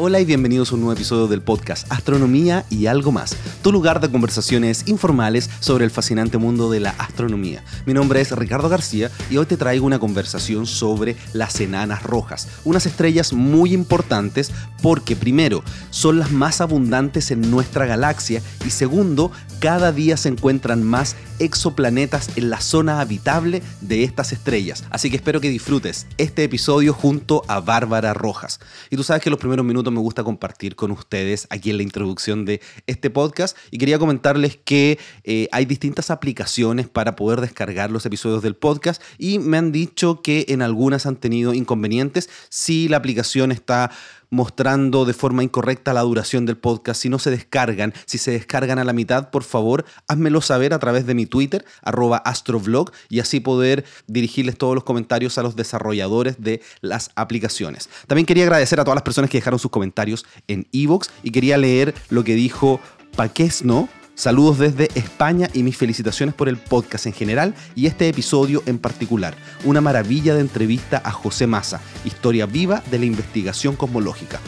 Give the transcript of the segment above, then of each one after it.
Hola y bienvenidos a un nuevo episodio del podcast Astronomía y algo más, tu lugar de conversaciones informales sobre el fascinante mundo de la astronomía. Mi nombre es Ricardo García y hoy te traigo una conversación sobre las enanas rojas, unas estrellas muy importantes porque primero, son las más abundantes en nuestra galaxia y segundo, cada día se encuentran más exoplanetas en la zona habitable de estas estrellas. Así que espero que disfrutes este episodio junto a Bárbara Rojas. Y tú sabes que los primeros minutos me gusta compartir con ustedes aquí en la introducción de este podcast y quería comentarles que eh, hay distintas aplicaciones para poder descargar los episodios del podcast y me han dicho que en algunas han tenido inconvenientes. Si la aplicación está mostrando de forma incorrecta la duración del podcast, si no se descargan, si se descargan a la mitad, por favor, házmelo saber a través de mi Twitter, arroba astrovlog, y así poder dirigirles todos los comentarios a los desarrolladores de las aplicaciones. También quería agradecer a todas las personas que dejaron sus comentarios en Evox y quería leer lo que dijo Paquesno, Saludos desde España y mis felicitaciones por el podcast en general y este episodio en particular. Una maravilla de entrevista a José Massa, historia viva de la investigación cosmológica.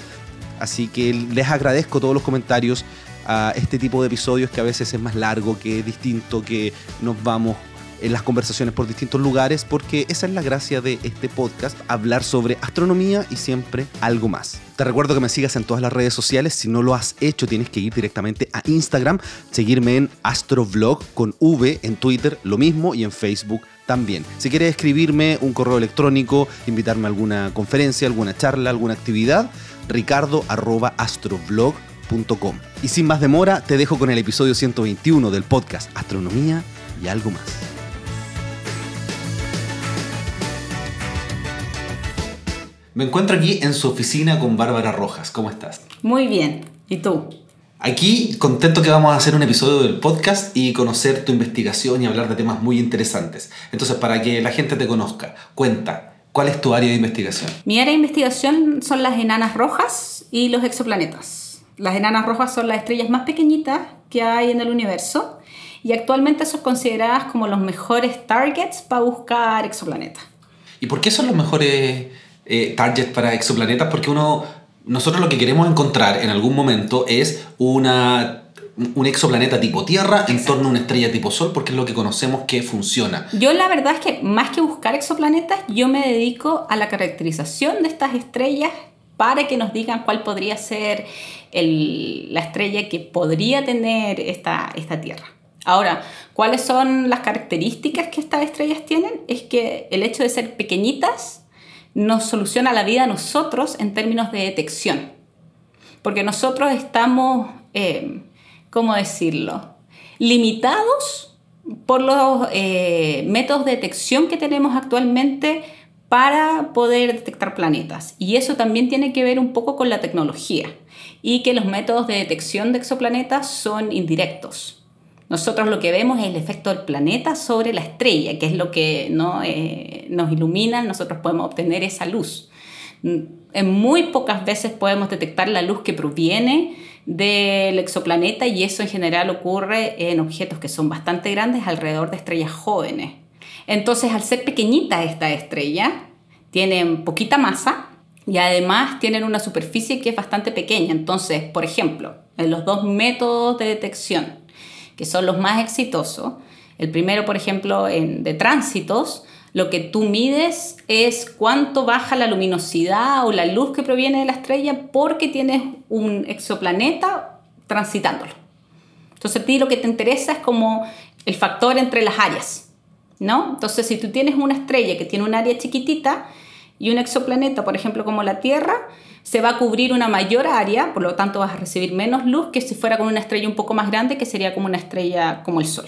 Así que les agradezco todos los comentarios a este tipo de episodios que a veces es más largo, que es distinto, que nos vamos en las conversaciones por distintos lugares, porque esa es la gracia de este podcast, hablar sobre astronomía y siempre algo más. Te recuerdo que me sigas en todas las redes sociales, si no lo has hecho tienes que ir directamente a Instagram, seguirme en astrovlog con V en Twitter, lo mismo, y en Facebook también. Si quieres escribirme un correo electrónico, invitarme a alguna conferencia, alguna charla, alguna actividad, ricardo.astrovlog.com. Y sin más demora, te dejo con el episodio 121 del podcast Astronomía y algo más. Me encuentro aquí en su oficina con Bárbara Rojas. ¿Cómo estás? Muy bien. ¿Y tú? Aquí contento que vamos a hacer un episodio del podcast y conocer tu investigación y hablar de temas muy interesantes. Entonces, para que la gente te conozca, cuenta, ¿cuál es tu área de investigación? Mi área de investigación son las enanas rojas y los exoplanetas. Las enanas rojas son las estrellas más pequeñitas que hay en el universo y actualmente son consideradas como los mejores targets para buscar exoplanetas. ¿Y por qué son los mejores eh, targets para exoplanetas? Porque uno, nosotros lo que queremos encontrar en algún momento es una, un exoplaneta tipo Tierra en torno a una estrella tipo Sol, porque es lo que conocemos que funciona. Yo la verdad es que más que buscar exoplanetas, yo me dedico a la caracterización de estas estrellas para que nos digan cuál podría ser el, la estrella que podría tener esta, esta Tierra. Ahora, ¿cuáles son las características que estas estrellas tienen? Es que el hecho de ser pequeñitas nos soluciona la vida a nosotros en términos de detección. Porque nosotros estamos, eh, ¿cómo decirlo? Limitados por los eh, métodos de detección que tenemos actualmente para poder detectar planetas. Y eso también tiene que ver un poco con la tecnología y que los métodos de detección de exoplanetas son indirectos. Nosotros lo que vemos es el efecto del planeta sobre la estrella, que es lo que ¿no? Eh, nos ilumina, nosotros podemos obtener esa luz. En muy pocas veces podemos detectar la luz que proviene del exoplaneta y eso en general ocurre en objetos que son bastante grandes alrededor de estrellas jóvenes. Entonces, al ser pequeñita esta estrella, tienen poquita masa y además tienen una superficie que es bastante pequeña. Entonces, por ejemplo, en los dos métodos de detección, que son los más exitosos, el primero, por ejemplo, en, de tránsitos, lo que tú mides es cuánto baja la luminosidad o la luz que proviene de la estrella porque tienes un exoplaneta transitándolo. Entonces a ti lo que te interesa es como el factor entre las áreas, ¿no? Entonces si tú tienes una estrella que tiene un área chiquitita y un exoplaneta, por ejemplo, como la Tierra, se va a cubrir una mayor área, por lo tanto vas a recibir menos luz que si fuera con una estrella un poco más grande, que sería como una estrella como el Sol.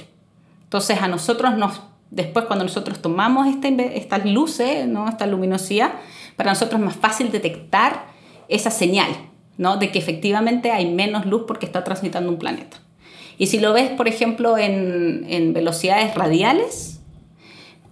Entonces a nosotros nos, después cuando nosotros tomamos este, estas luces, ¿no? esta luminosidad, para nosotros es más fácil detectar esa señal, ¿no? de que efectivamente hay menos luz porque está transitando un planeta. Y si lo ves, por ejemplo, en velocidades radiales,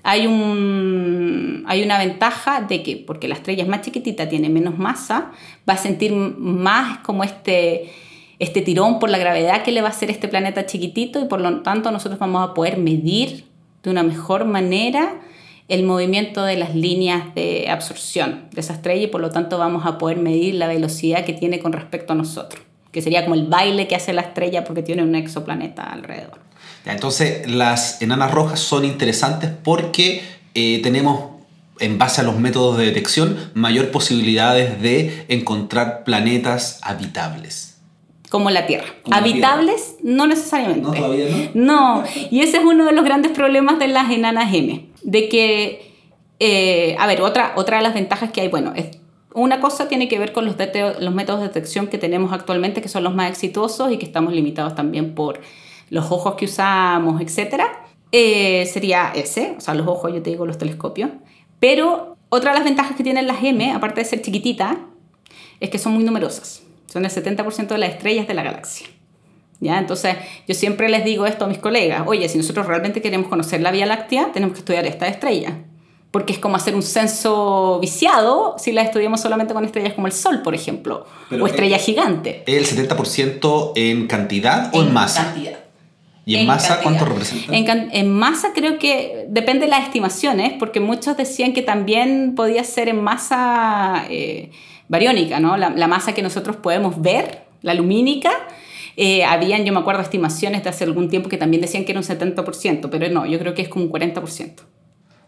hay, un, hay una ventaja de que, porque la estrella es más chiquitita, tiene menos masa, va a sentir más como este, este tirón por la gravedad que le va a hacer este planeta chiquitito y por lo tanto nosotros vamos a poder medir de una mejor manera el movimiento de las líneas de absorción de esa estrella y por lo tanto vamos a poder medir la velocidad que tiene con respecto a nosotros, que sería como el baile que hace la estrella porque tiene un exoplaneta alrededor. Entonces las enanas rojas son interesantes porque eh, tenemos en base a los métodos de detección, mayor posibilidades de encontrar planetas habitables. Como la Tierra. Habitables, no necesariamente. No, todavía no. No, y ese es uno de los grandes problemas de las enanas M. De que, eh, a ver, otra, otra de las ventajas que hay, bueno, es, una cosa tiene que ver con los, los métodos de detección que tenemos actualmente, que son los más exitosos y que estamos limitados también por los ojos que usamos, etc. Eh, sería ese, o sea, los ojos, yo te digo, los telescopios. Pero otra de las ventajas que tienen las M, aparte de ser chiquititas, es que son muy numerosas. Son el 70% de las estrellas de la galaxia. ¿Ya? Entonces, yo siempre les digo esto a mis colegas, oye, si nosotros realmente queremos conocer la Vía Láctea, tenemos que estudiar esta estrella. Porque es como hacer un censo viciado si la estudiamos solamente con estrellas como el Sol, por ejemplo, o estrellas gigantes. ¿El 70% en cantidad o en, en masa? Cantidad. ¿Y en, masa cuánto representa? En, masa creo que depende de las estimaciones, porque muchos decían que también podía ser en masa eh, bariónica, ¿no? La, masa que nosotros podemos ver, la lumínica. Eh, habían, yo me acuerdo, estimaciones de hace algún tiempo que también decían que era un 70%, pero no, yo creo que es como un 40%.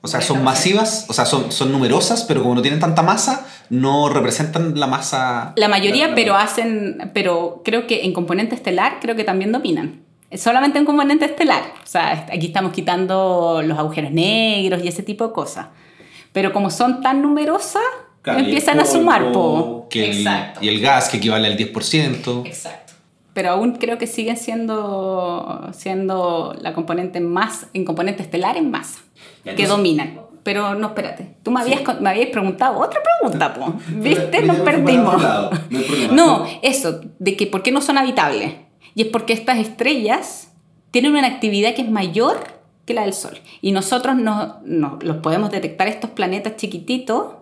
O sea, son masivas, o sea, son, son numerosas, pero como no tienen tanta masa, no representan la masa. La mayoría, pero hacen, pero creo que en componente estelar, creo que también dominan solamente un componente estelar. O sea, aquí estamos quitando los agujeros negros y ese tipo de cosas. Pero como son tan numerosas, empiezan a sumar. Po. Exacto. y el gas que equivale al 10%. Exacto. Pero aún creo que siguen siendo, siendo la componente más, en componente estelar en masa, que dominan. Pero no, espérate. Tú me habías, me habías preguntado otra pregunta, po. ¿Viste? Nos perdimos. No, eso, de que por qué no son habitables. Y es porque estas estrellas tienen una actividad que es mayor que la del Sol. Y nosotros no, los podemos detectar estos planetas chiquititos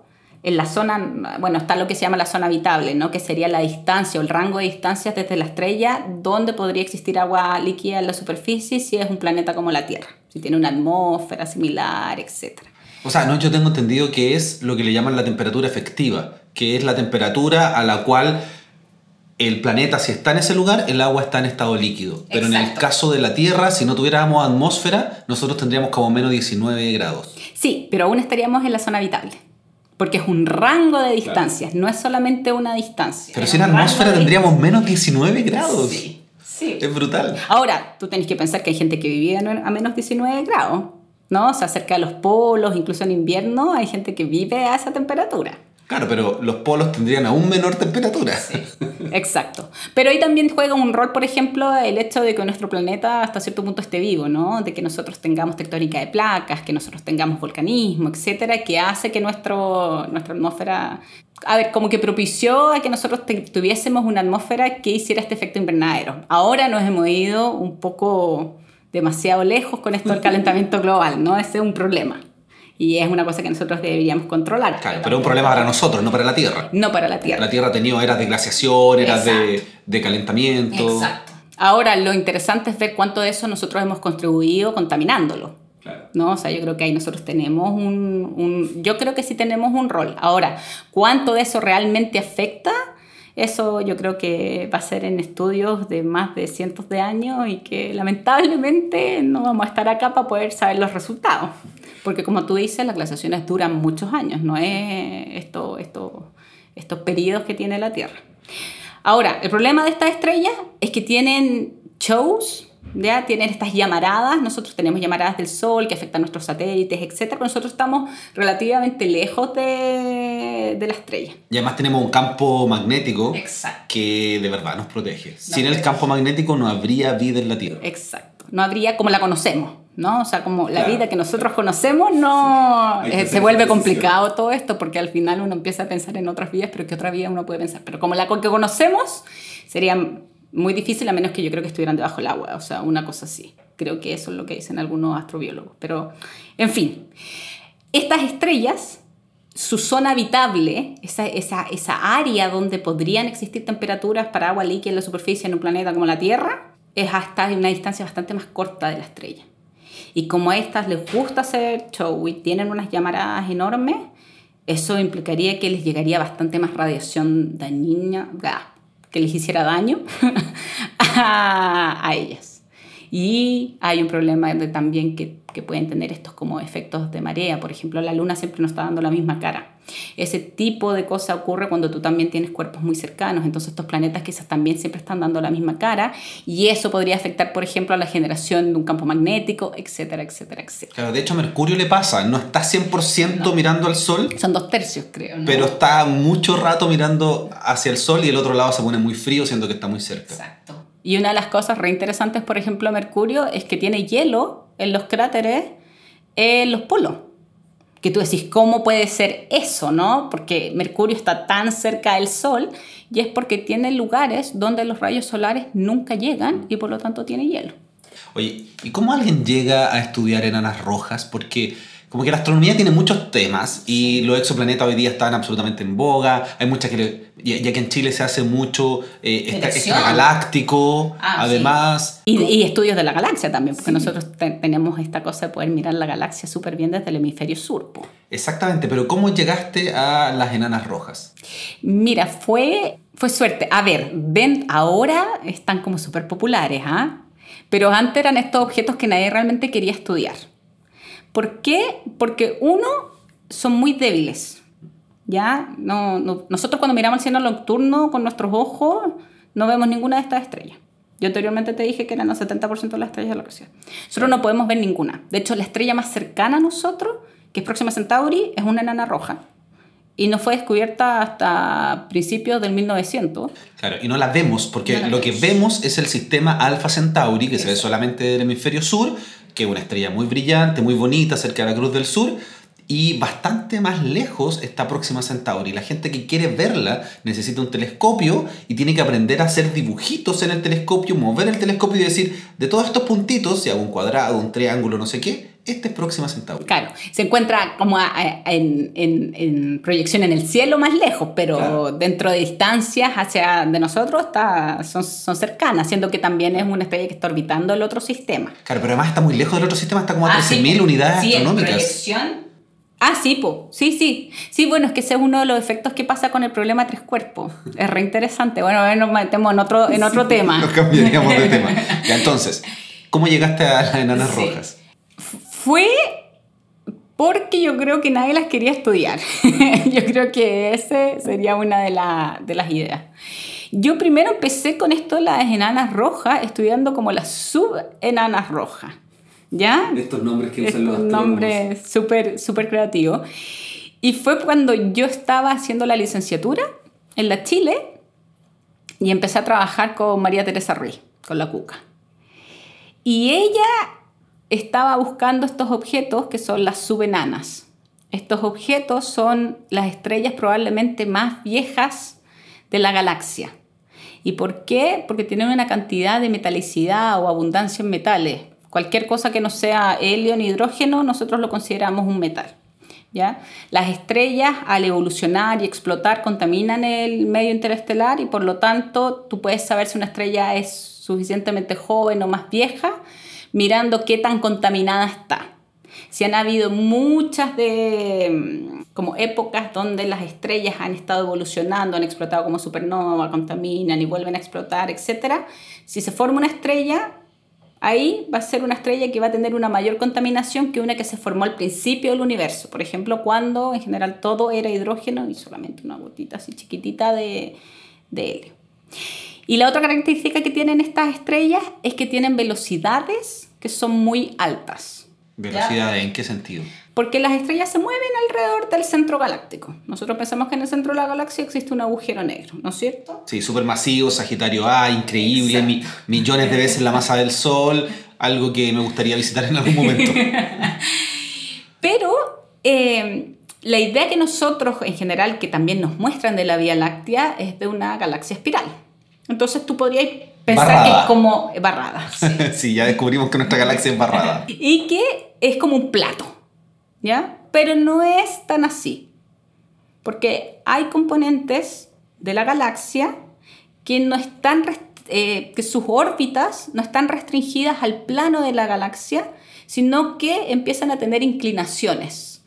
en la zona, bueno, está lo que se llama la zona habitable, ¿no? que sería la distancia o el rango de distancias desde la estrella donde podría existir agua líquida en la superficie si es un planeta como la Tierra, si tiene una atmósfera similar, etc. O sea, no, yo tengo entendido que es lo que le llaman la temperatura efectiva, que es la temperatura a la cual el planeta, si está en ese lugar, el agua está en estado líquido. Pero en el caso de la Tierra, si no tuviéramos atmósfera, nosotros tendríamos como menos 19 grados. Sí, pero aún estaríamos en la zona habitable. Porque es un rango de distancias, no es solamente una distancia. Pero sin atmósfera tendríamos menos 19 grados. Sí, sí. Es brutal. Ahora, tú tenés que pensar que hay gente que vivía a menos 19 grados, ¿no? O sea, cerca de los polos, incluso en invierno, hay gente que vive a esa temperatura. Claro, pero los polos tendrían aún menor temperatura. Sí, exacto. Pero ahí también juega un rol, por ejemplo, el hecho de que nuestro planeta hasta cierto punto esté vivo, ¿no? De que nosotros tengamos tectónica de placas, que nosotros tengamos volcanismo, etcétera, que hace que nuestro, nuestra atmósfera. A ver, como que propició a que nosotros tuviésemos una atmósfera que hiciera este efecto invernadero. Ahora nos hemos ido un poco demasiado lejos con esto del calentamiento global, ¿no? Ese es un problema. Y es una cosa que nosotros deberíamos controlar. Claro, pero es un problema para nosotros, no para la Tierra. No para la Tierra. La Tierra ha tenido eras de glaciación, eras de, de, calentamiento. Exacto. Ahora, lo interesante es ver cuánto de eso nosotros hemos contribuido contaminándolo. Claro. ¿no? O sea, yo creo que ahí nosotros tenemos un, un, Yo creo que sí tenemos un rol. Ahora, ¿cuánto de eso realmente afecta? Eso yo creo que va a ser en estudios de más de cientos de años y que lamentablemente no vamos a estar acá para poder saber los resultados. Porque como tú dices, las glaciaciones duran muchos años, no es esto, esto, estos periodos que tiene la Tierra. Ahora, el problema de estas estrellas es que tienen shows ¿ya? Tienen estas llamaradas, nosotros tenemos llamaradas del Sol que afectan a nuestros satélites, etc. Pero nosotros estamos relativamente lejos de, de la estrella. Y además tenemos un campo magnético que de verdad nos protege. Sin el campo magnético no habría vida en la Tierra. Exacto. No habría como la conocemos. ¿no? O sea, como la vida que nosotros conocemos, no eh, se vuelve complicado todo esto porque al final uno empieza a pensar en otras vidas, pero ¿qué otra vida uno puede pensar? Pero como la que conocemos, sería muy difícil a menos que yo creo que estuvieran debajo del agua, o sea, una cosa así. Creo que eso es lo que dicen algunos astrobiólogos. Pero, en fin, estas estrellas, su zona habitable, esa, esa, esa área donde podrían existir temperaturas para agua líquida en la superficie en un planeta como la Tierra, es hasta una distancia bastante más corta de la estrella. Y como a estas les gusta hacer show y tienen unas llamaradas enormes, eso implicaría que les llegaría bastante más radiación dañina, que les hiciera daño a, a ellas. Y hay un problema de también que, que, pueden tener estos como efectos de marea. Por ejemplo, la luna siempre nos está dando la misma cara. Ese tipo de cosa ocurre cuando tú también tienes cuerpos muy cercanos. Entonces estos planetas quizás también siempre están dando la misma cara. Y eso podría afectar, por ejemplo, a la generación de un campo magnético, etcétera, etcétera, etcétera. Claro, de hecho a Mercurio le pasa. No está 100% mirando al Sol. Son dos tercios, creo. ¿no? Pero está mucho rato mirando hacia el Sol y el otro lado se pone muy frío, siendo que está muy cerca. Exacto. Y una de las cosas reinteresantes, por ejemplo, Mercurio, es que tiene hielo en los cráteres en los polos. Que tú decís, ¿cómo puede ser eso, no? Porque Mercurio está tan cerca del Sol y es porque tiene lugares donde los rayos solares nunca llegan y por lo tanto tiene hielo. Oye, ¿y cómo alguien llega a estudiar enanas rojas? Porque como que la astronomía tiene muchos temas y los exoplanetas hoy día están absolutamente en boga. Hay muchas que, ya, que en Chile se hace mucho eh, extragaláctico, ah, además. Sí. Y, y, estudios de la galaxia también, porque sí. nosotros te, tenemos esta cosa de poder mirar la galaxia súper bien desde el hemisferio sur. Po. Exactamente, pero ¿cómo llegaste a las enanas rojas? Mira, fue, fue suerte. A ver, ven, ahora están como súper populares, ¿ah? Pero antes eran estos objetos que nadie realmente quería estudiar. ¿Por qué? Porque uno, son muy débiles. ¿ya? No, no, nosotros cuando miramos el cielo nocturno con nuestros ojos no vemos ninguna de estas estrellas. Yo anteriormente te dije que eran el 70% de las estrellas de la galaxia. Nosotros no podemos ver ninguna. De hecho, la estrella más cercana a nosotros, que es Próxima Centauri, es una enana roja. Y no fue descubierta hasta principios del 1900. Claro, y no la vemos, porque no la lo vemos. que vemos es el sistema Alpha Centauri, que Eso. se ve solamente del hemisferio sur, que es una estrella muy brillante, muy bonita, cerca de la Cruz del Sur, y bastante más lejos está Próxima Centauri. La gente que quiere verla necesita un telescopio y tiene que aprender a hacer dibujitos en el telescopio, mover el telescopio y decir, de todos estos puntitos, si hago un cuadrado, un triángulo, no sé qué, este es Próxima Centauri. Claro, se encuentra como a, a, en, en, en, proyección en el cielo más lejos, pero claro. dentro de distancias hacia de nosotros está, son, son, cercanas, siendo que tamendo es una estrella que está orbitando el otro sistema. Claro, pero además está muy lejos del otro sistema, está como a ah, 13.000 sí, unidades sí, astronómicas. En proyección Ah, sí, po. sí, sí. Sí, bueno, es que ese es uno de los efectos que pasa con el problema tres cuerpos. Es re interesante. Bueno, a ver, nos metemos en otro, en otro sí, tema. Nos cambiaríamos de tema. Ya, entonces, ¿cómo llegaste a las enanas rojas? Fue porque yo creo que nadie las quería estudiar. yo creo que ese sería una de, la, de las ideas. Yo primero empecé con esto de las enanas rojas, estudiando como las subenanas rojas. ¿Ya? Estos nombres que usan los Un nombre súper super creativo. Y fue cuando yo estaba haciendo la licenciatura en la Chile y empecé a trabajar con María Teresa Ruiz, con la Cuca. Y ella estaba buscando estos objetos que son las subenanas. Estos objetos son las estrellas probablemente más viejas de la galaxia. ¿Y por qué? Porque tienen una cantidad de metalicidad o abundancia en metales Cualquier cosa que no sea helio ni hidrógeno, nosotros lo consideramos un metal. ¿ya? Las estrellas, al evolucionar y explotar, contaminan el medio interestelar y por lo tanto tú puedes saber si una estrella es suficientemente joven o más vieja mirando qué tan contaminada está. Si han habido muchas de como épocas donde las estrellas han estado evolucionando, han explotado como supernova, contaminan y vuelven a explotar, etc. Si se forma una estrella, ahí va a ser una estrella que va a tener una mayor contaminación que una que se formó al principio del universo. Por ejemplo, cuando en general todo era hidrógeno y solamente una gotita así chiquitita de, de helio. Y la otra característica que tienen estas estrellas es que tienen velocidades que son muy altas. ¿Velocidades en qué sentido? Porque las estrellas se mueven alrededor del centro galáctico. Nosotros pensamos que en el centro de la galaxia existe un agujero negro, ¿no es cierto? Sí, supermasivo, Sagitario A, increíble, mi, millones de veces la masa del Sol, algo que me gustaría visitar en algún momento. Pero eh, la idea que nosotros, en general, que también nos muestran de la Vía Láctea, es de una galaxia espiral. Entonces tú podrías pensar barrada. que es como barrada. Sí. sí, ya descubrimos que nuestra galaxia es barrada. y que es como un plato. ¿ya? Pero no es tan así, porque hay componentes de la galaxia que no están eh, que sus órbitas no están restringidas al plano de la galaxia, sino que empiezan a tener inclinaciones.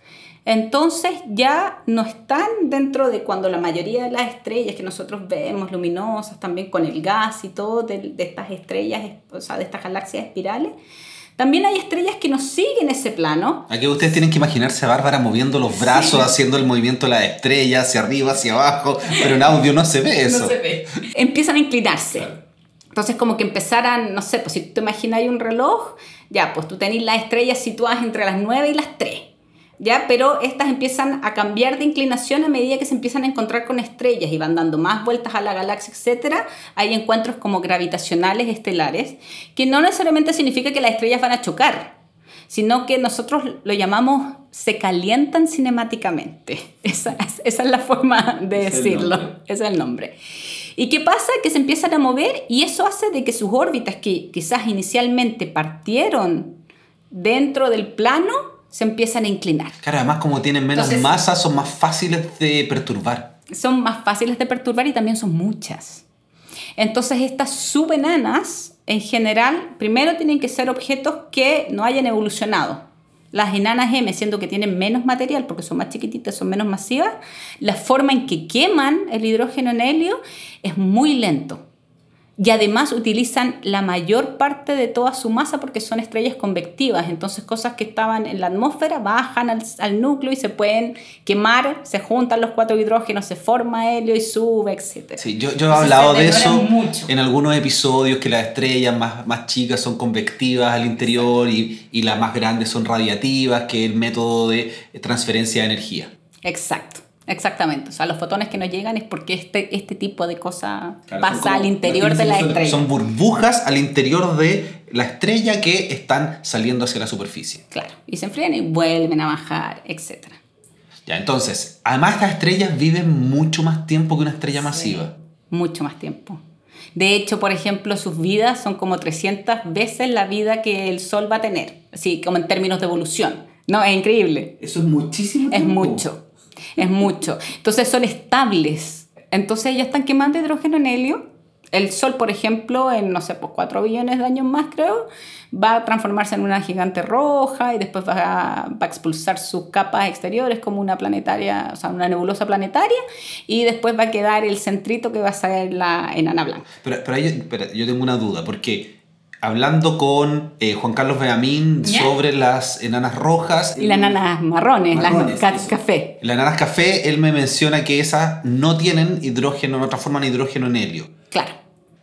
Entonces ya no están dentro de cuando la mayoría de las estrellas que nosotros vemos luminosas, también con el gas y todo, de, estas estrellas, o sea, de estas galaxias espirales, también hay estrellas que no siguen ese plano. Aquí ustedes tienen que imaginarse a Bárbara moviendo los brazos, haciendo el movimiento de la estrella hacia arriba, hacia abajo, pero en audio no se ve eso. No se ve. Empiezan a inclinarse. Entonces, como que empezaran, no sé, pues si tú te imaginas un reloj, ya, pues tú tenés las estrellas situadas entre las 9 y las 3. ¿Ya? Pero estas empiezan a cambiar de inclinación a medida que se empiezan a encontrar con estrellas y van dando más vueltas a la galaxia, etc. Hay encuentros como gravitacionales estelares, que no necesariamente significa que las estrellas van a chocar, sino que nosotros lo llamamos se calientan cinemáticamente. Esa, es la forma de decirlo, ese es el nombre. ¿Y qué pasa? Que se empiezan a mover y eso hace de que sus órbitas, que quizás inicialmente partieron dentro del plano, se empiezan a inclinar. Claro, además como tienen menos masa, son más fáciles de perturbar. Son más fáciles de perturbar y también son muchas. Entonces estas subenanas, en general, primero tienen que ser objetos que no hayan evolucionado las enanas M, siendo que tienen menos material porque son más chiquititas, son menos masivas, la forma en que queman el hidrógeno en helio es muy lento y además utilizan la mayor parte de toda su masa porque son estrellas convectivas, entonces cosas que estaban en la atmósfera bajan al, núcleo y se pueden quemar, se juntan los cuatro hidrógenos, se forma helio y sube, etc. Sí, yo, yo he hablado de eso en algunos episodios, que las estrellas más, más chicas son convectivas al interior y, y las más grandes son radiativas, que es el método de transferencia de energía. Exacto. Exactamente, o sea, los fotones que no llegan es porque este, este tipo de cosa pasa al interior de la estrella. Son burbujas al interior de la estrella que están saliendo hacia la superficie. Claro, y se enfrían y vuelven a bajar, etc. Ya, entonces, además estas estrellas viven mucho más tiempo que una estrella masiva. Mucho más tiempo. De hecho, por ejemplo, sus vidas son como 300 veces la vida que el Sol va a tener, así como en términos de evolución. No, es increíble. Eso es muchísimo. Es mucho es mucho. Entonces son estables. Entonces ya están quemando hidrógeno en helio. El Sol, por ejemplo, en, no sé, pues 4 billones de años más, creo, va a transformarse en una gigante roja y después va a, va a, expulsar sus capas exteriores como una planetaria, o sea, una nebulosa planetaria, y después va a quedar el centrito que va a ser la enana blanca. Pero, pero, pero yo tengo una duda, porque hablando con eh, Juan Carlos Beamín sobre las enanas rojas. Y las enanas marrones, las café. Las enanas café, él me menciona que esas no tienen hidrógeno, no transforman hidrógeno en helio. Claro.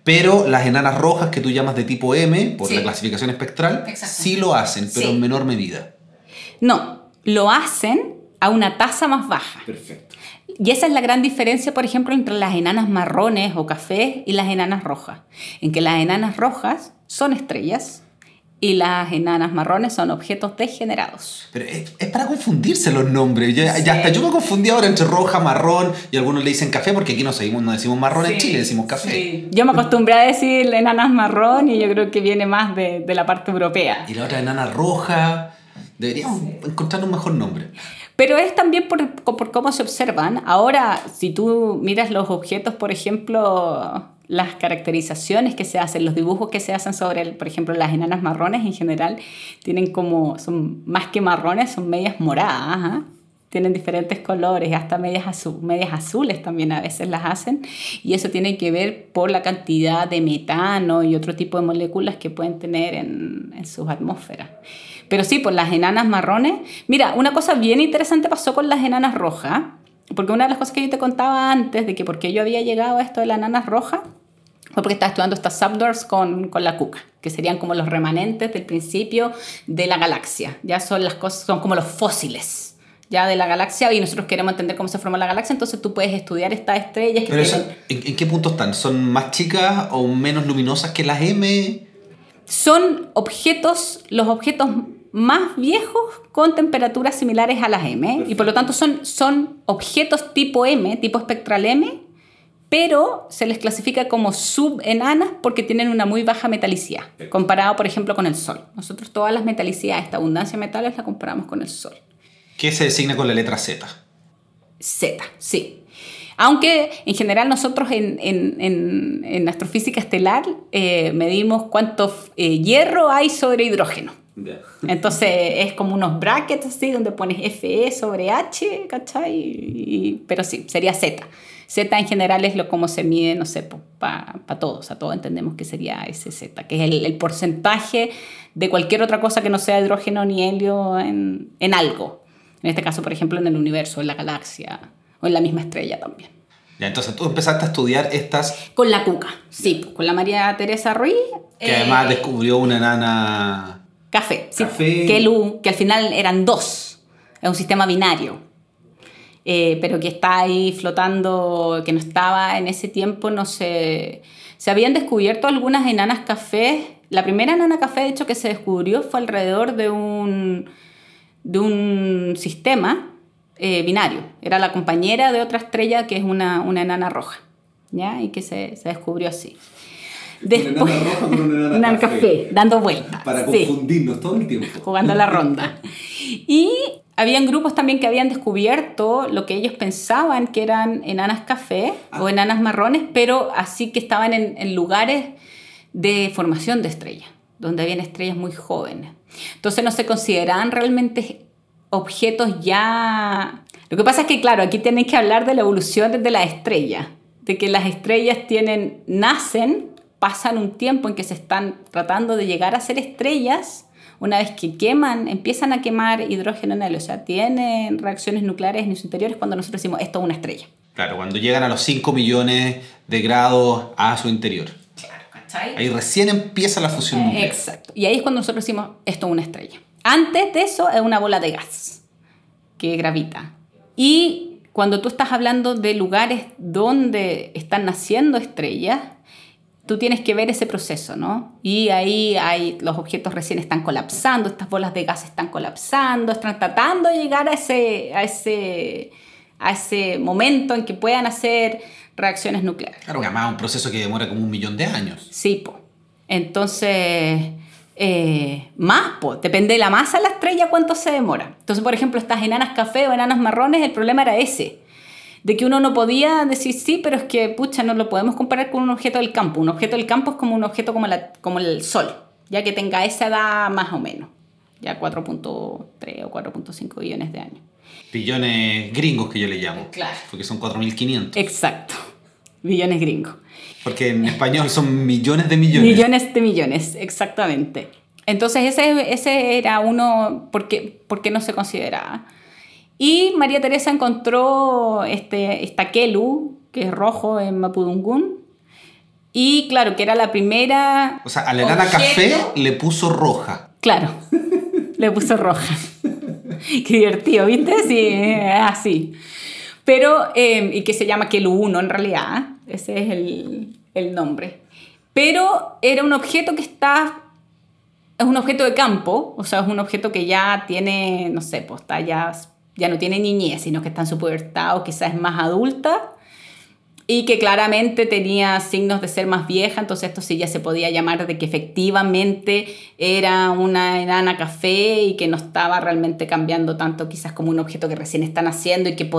Pero las enanas rojas que tú llamas de tipo M, por la clasificación espectral, sí lo hacen, pero en menor medida. No, lo hacen a una tasa más baja. Perfecto. Y esa es la gran diferencia, por ejemplo, entre las enanas marrones o cafés y las enanas rojas. En que las enanas rojas son estrellas y las enanas marrones son objetos degenerados. Pero es, para confundirse los nombres. Ya, hasta yo me confundí ahora entre roja, marrón y algunos le dicen café porque aquí no, seguimos, no decimos marrón en Chile, decimos café. Yo me acostumbré a decir enanas marrón y yo creo que viene más de, de la parte europea. Y la otra enana roja. Deberíamos encontrar un mejor nombre. Pero es también por, por, cómo se observan. Ahora, si tú miras los objetos, por ejemplo, las caracterizaciones que se hacen, los dibujos que se hacen sobre, por ejemplo, las enanas marrones en general, tienen como, son más que marrones, son medias moradas. ¿ah? tienen diferentes colores, hasta medias, medias azules también a veces las hacen, y eso tiene que ver por la cantidad de metano y otro tipo de moléculas que pueden tener en, en sus atmósferas. Pero sí, por las enanas marrones. Mira, una cosa bien interesante pasó con las enanas rojas, porque una de las cosas que yo te contaba antes de que por qué yo había llegado a esto de las enanas rojas fue porque estaba estudiando estas subdwarfs con, con la cuca, que serían como los remanentes del principio de la galaxia. Ya son las cosas, son como los fósiles ya de la galaxia y nosotros queremos entender cómo se forma la galaxia, entonces tú puedes estudiar estas estrellas. Que Pero ¿en, ¿en, qué punto están? ¿Son más chicas o menos luminosas que las M? Son objetos, los objetos más viejos con temperaturas similares a las M y por lo tanto son, son objetos tipo M, tipo espectral M, pero se les clasifica como subenanas porque tienen una muy baja metalicidad, comparado por ejemplo con el Sol. Nosotros todas las metalicidades, esta abundancia de metales la comparamos con el Sol. ¿Qué se designa con la letra Z? Z, sí. Aunque en general nosotros en, en, en, astrofísica estelar eh, medimos cuánto eh, hierro hay sobre hidrógeno. Entonces es como unos brackets así donde pones Fe sobre H, ¿cachai? pero sí, sería Z. Z en general es lo como se mide, no sé, para todos, a todos entendemos que sería ese Z, que es el, el, porcentaje de cualquier otra cosa que no sea hidrógeno ni helio en, en algo. En este caso, por ejemplo, en el universo, en la galaxia o en la misma estrella también. Ya, entonces tú empezaste a estudiar estas... Con la Cuca, sí, con la María Teresa Ruiz. Que además eh, descubrió una enana Café, sí. Que, que al final eran dos. Es un sistema binario. Eh, pero que está ahí flotando, que no estaba en ese tiempo, no sé. Se habían descubierto algunas enanas café. La primera enana café, de hecho, que se descubrió fue alrededor de un, de un sistema eh, binario. Era la compañera de otra estrella que es una, una enana roja. ¿ya? Y que se, se descubrió así. Después, una roja con una enana café. dando vueltas. Para confundirnos todo el tiempo. Jugando la ronda. Y habían grupos también que habían descubierto lo que ellos pensaban que eran enanas café o ah. enanas marrones, pero así que estaban en, en lugares de formación de estrellas, donde habían estrellas muy jóvenes. Entonces no se consideraban realmente objetos ya... Lo que pasa es que, claro, aquí tienen que hablar de la evolución desde la estrella, de que las estrellas tienen, nacen pasan un tiempo en que se están tratando de llegar a ser estrellas, una vez que queman, empiezan a quemar hidrógeno en él, o sea, tienen reacciones nucleares en sus interiores cuando nosotros decimos esto es una estrella. Claro, cuando llegan a los 5 millones de grados a su interior. Claro, ¿cachai? Ahí recién empieza la fusión nuclear. Exacto. Y ahí es cuando nosotros decimos esto es una estrella. Antes de eso es una bola de gas que gravita. Y cuando tú estás hablando de lugares donde están naciendo estrellas, tú tienes que ver ese proceso, ¿no? Y ahí hay, los objetos recién están colapsando, estas bolas de gas están colapsando, están tratando de llegar a ese, a ese, a ese momento en que puedan hacer reacciones nucleares. Claro, además un proceso que demora como un millón de años. Sí, po. Entonces, eh, más, po. depende de la masa de la estrella cuánto se demora. Entonces, por ejemplo, estas enanas café o enanas marrones, el problema era ese de que uno no podía decir sí, pero es que, pucha, no lo podemos comparar con un objeto del campo. Un objeto del campo es como un objeto como, la, como el Sol, ya que tenga esa edad más o menos, ya 4.3 o 4.5 billones de años. Billones gringos que yo le llamo. Claro. Porque son 4.500. Exacto, billones gringos. Porque en español son millones de millones. Millones de millones, exactamente. Entonces ese, ese era uno, porque, porque no se consideraba. Y María Teresa encontró este, esta Kelu, que es rojo en Mapudungún. Y claro, que era la primera. O sea, a la enana café le puso roja. Claro, le puso roja. Qué divertido, ¿viste? Sí, así. Pero, em, y que se llama Kelu 1 en realidad, ese es el, el nombre. Pero era un objeto que está es un objeto de campo, o sea, es un objeto que ya tiene, no sé, pues está ya ya no tiene niñez, sino que está en su pubertad o quizás es más adulta y que claramente tenía signos de ser más vieja, entonces esto sí ya se podía llamar de que efectivamente era una enana café y que no estaba realmente cambiando tanto quizás como un objeto que recién están haciendo y que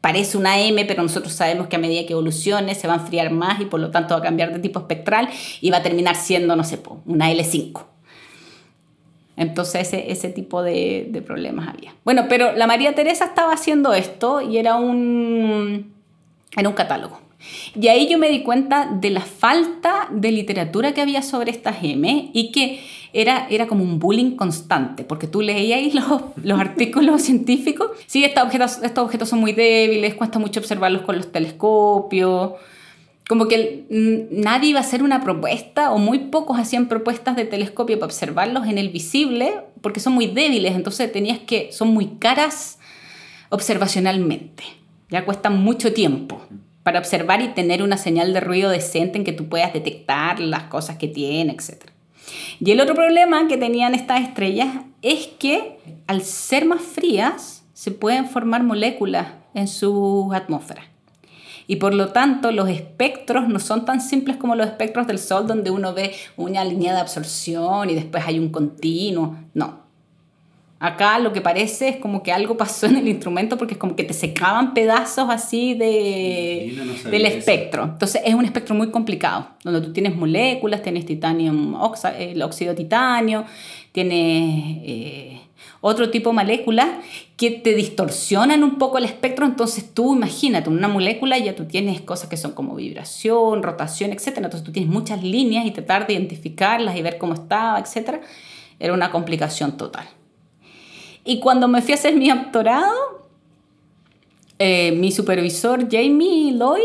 parece una M, pero nosotros sabemos que a medida que evolucione se va a enfriar más y por lo tanto va a cambiar de tipo espectral y va a terminar siendo, no sé, una L5. Entonces ese, ese tipo de, problemas había. Bueno, pero la María Teresa estaba haciendo esto y era un, era un catálogo. Y ahí yo me di cuenta de la falta de literatura que había sobre estas M y que era, era como un bullying constante, porque tú leías los, los artículos científicos, sí, estos objetos, estos objetos son muy débiles, cuesta mucho observarlos con los telescopios, como que nadie iba a hacer una propuesta o muy pocos hacían propuestas de telescopio para observarlos en el visible porque son muy débiles, entonces tenías que, son muy caras observacionalmente, ya cuestan mucho tiempo para observar y tener una señal de ruido decente en que tú puedas detectar las cosas que tiene, etc. Y el otro problema que tenían estas estrellas es que al ser más frías se pueden formar moléculas en su atmósfera y por lo tanto los espectros no son tan simples como los espectros del Sol donde uno ve una línea de absorción y después hay un continuo. No. Acá lo que parece es como que algo pasó en el instrumento porque es como que te secaban pedazos así de, del espectro. Entonces es un espectro muy complicado, donde tú tienes moléculas, tienes titanio, el óxido de titanio, tienes eh, otro tipo de moléculas que te distorsionan un poco el espectro. Entonces tú imagínate, una molécula ya tú tienes cosas que son como vibración, rotación, etc. Entonces tú tienes muchas líneas y tratar de identificarlas y ver cómo estaba, etc. Era una complicación total. Y cuando me fui a hacer mi doctorado, eh, mi supervisor Jamie Lloyd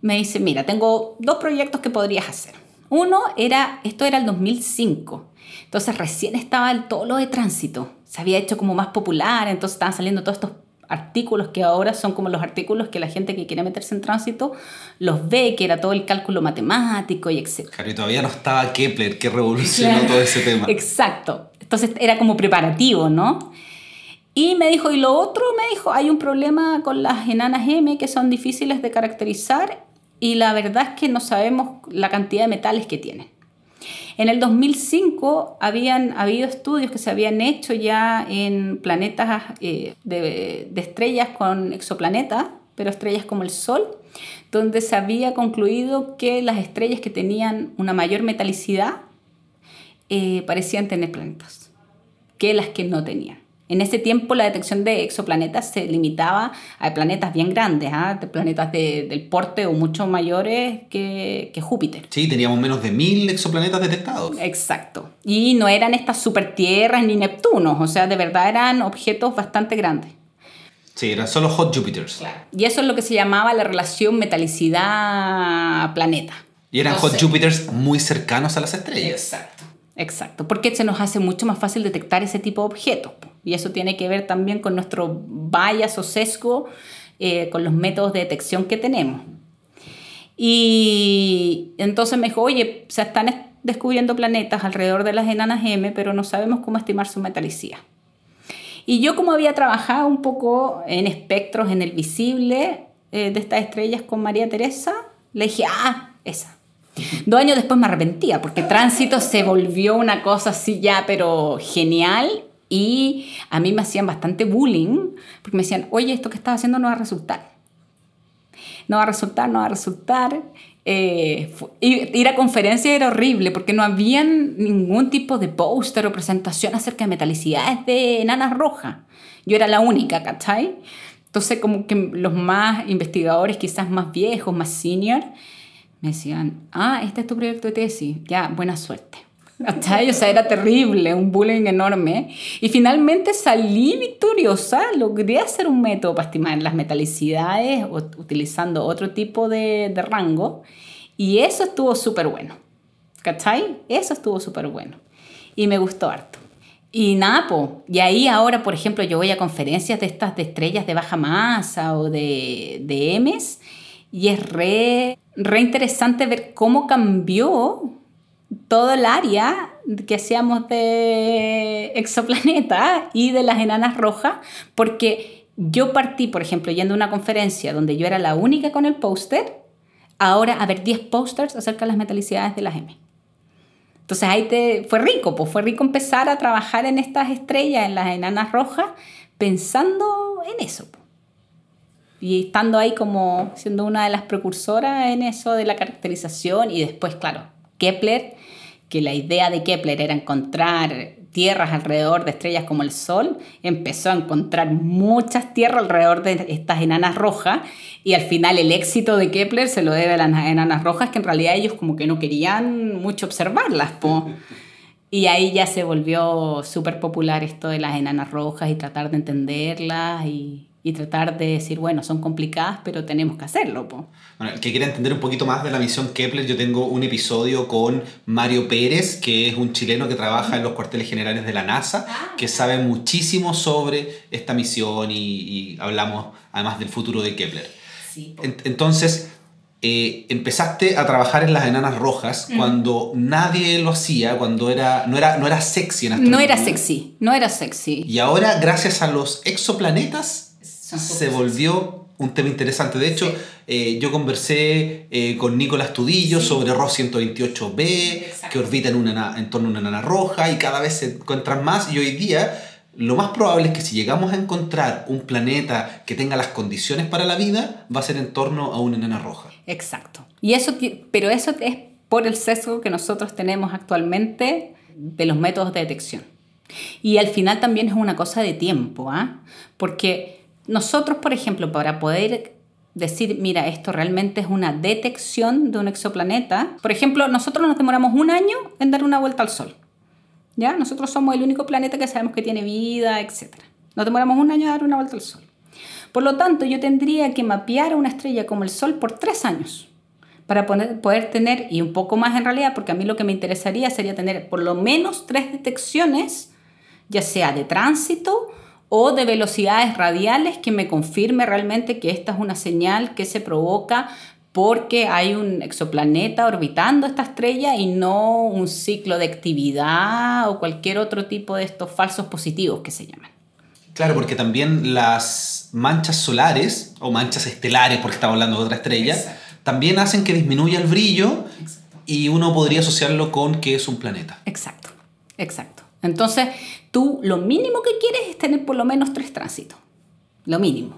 me dice, mira, tengo dos proyectos que podrías hacer. Uno era, esto era el 2005, entonces recién estaba el, todo lo de tránsito, se había hecho como más popular, entonces estaban saliendo todos estos artículos que ahora son como los artículos que la gente que quiere meterse en tránsito los ve, que era todo el cálculo matemático y etc. Claro, y todavía no estaba Kepler que revolucionó todo ese tema. Exacto. Entonces era como preparativo, ¿no? Y me dijo, y lo otro, me dijo, hay un problema con las enanas M que son difíciles de caracterizar y la verdad es que no sabemos la cantidad de metales que tienen. En el 2005 habían habido estudios que se habían hecho ya en planetas eh, de, estrellas con exoplanetas, pero estrellas como el Sol, donde se había concluido que las estrellas que tenían una mayor metalicidad eh, parecían tener planetas que las que no tenían. En ese tiempo la detección de exoplanetas se limitaba a planetas bien grandes, ¿ah? planetas del porte o mucho mayores que, que, Júpiter. Sí, teníamos menos de mil exoplanetas detectados. Exacto. Y no eran estas supertierras ni Neptunos, o sea, de verdad eran objetos bastante grandes. Sí, eran solo hot Jupiters. Claro. Y eso es lo que se llamaba la relación metalicidad-planeta. Y eran hot Jupiters muy cercanos a las estrellas. Exacto. Exacto, porque se nos hace mucho más fácil detectar ese tipo de objetos. Y eso tiene que ver también con nuestro bias o sesgo, eh, con los métodos de detección que tenemos. Y entonces me dijo, oye, se están descubriendo planetas alrededor de las enanas M, pero no sabemos cómo estimar su metalicidad. Y yo como había trabajado un poco en espectros en el visible eh, de estas estrellas con María Teresa, le dije, ah, esa. Dos años después me arrepentía porque Tránsito se volvió una cosa así ya, pero genial. Y a mí me hacían bastante bullying porque me decían, oye, esto que estás haciendo no va a resultar. No va a resultar, no va a resultar. Eh, ir a conferencias era horrible porque no había ningún tipo de póster o presentación acerca de metalicidades de enanas rojas. Yo era la única, ¿cachai? Entonces como que los más investigadores, quizás más viejos, más senior, me decían, ah, este es tu proyecto de tesis, ya, buena suerte. O sea, era terrible, un bullying enorme. Y finalmente salí victoriosa, logré hacer un método para estimar las metalicidades utilizando otro tipo de, de rango. Y eso estuvo súper bueno. ¿Cachai? Eso estuvo súper bueno. Y me gustó harto. Y nada, po. y ahí ahora, por ejemplo, yo voy a conferencias de estas de estrellas de baja masa o de, de Ms y es re, re interesante ver cómo cambió todo el área que hacíamos de exoplaneta y de las enanas rojas, porque yo partí, por ejemplo, yendo a una conferencia donde yo era la única con el póster, ahora a ver 10 pósters acerca de las metalicidades de las M. Entonces ahí te, fue rico, pues fue rico empezar a trabajar en estas estrellas, en las enanas rojas, pensando en eso y estando ahí como siendo una de las precursoras en eso de la caracterización y después, claro, Kepler, que la idea de Kepler era encontrar tierras alrededor de estrellas como el Sol, empezó a encontrar muchas tierras alrededor de estas enanas rojas y al final el éxito de Kepler se lo debe a las enanas rojas que en realidad ellos como que no querían mucho observarlas. Y ahí ya se volvió súper popular esto de las enanas rojas y tratar de entenderlas y, y tratar de decir, bueno, son complicadas, pero tenemos que hacerlo. Bueno, el que quiera entender un poquito más de la misión Kepler, yo tengo un episodio con Mario Pérez, que es un chileno que trabaja en los cuarteles generales de la NASA, ah. que sabe muchísimo sobre esta misión y, hablamos además del futuro de Kepler. Sí, Entonces, eh, empezaste a trabajar en las enanas rojas cuando nadie lo hacía, cuando era, no, era, no era sexy en astronomía. No era sexy, no era sexy. Y ahora, gracias a los exoplanetas, se volvió un tema interesante. De hecho, eh, yo conversé eh, con Nicolás Tudillo sobre ROS 128b, que orbita en, una, en torno a una enana roja y cada vez se encuentran más. Y hoy día lo más probable es que si llegamos a encontrar un planeta que tenga las condiciones para la vida, va a ser en torno a una enana roja. Exacto. Y eso, pero eso es por el sesgo que nosotros tenemos actualmente de los métodos de detección. Y al final también es una cosa de tiempo, ¿ah? Porque nosotros, por ejemplo, para poder decir, mira, esto realmente es una detección de un exoplaneta, por ejemplo, nosotros nos demoramos un año en dar una vuelta al Sol. ¿ya? Nosotros somos el único planeta que sabemos que tiene vida, etc. Nos demoramos un año a dar una vuelta al Sol. Por lo tanto, yo tendría que mapear a una estrella como el Sol por tres años para poder tener, y un poco más en realidad, porque a mí lo que me interesaría sería tener por lo menos tres detecciones, ya sea de tránsito o de velocidades radiales que me confirme realmente que esta es una señal que se provoca porque hay un exoplaneta orbitando esta estrella y no un ciclo de actividad o cualquier otro tipo de estos falsos positivos que se llaman. Claro, porque también las manchas solares o manchas estelares, porque estamos hablando de otra estrella, también hacen que disminuya el brillo y uno podría asociarlo con que es un planeta. Exacto, exacto. Entonces, tú lo mínimo que quieres es tener por lo menos tres tránsitos. Lo mínimo.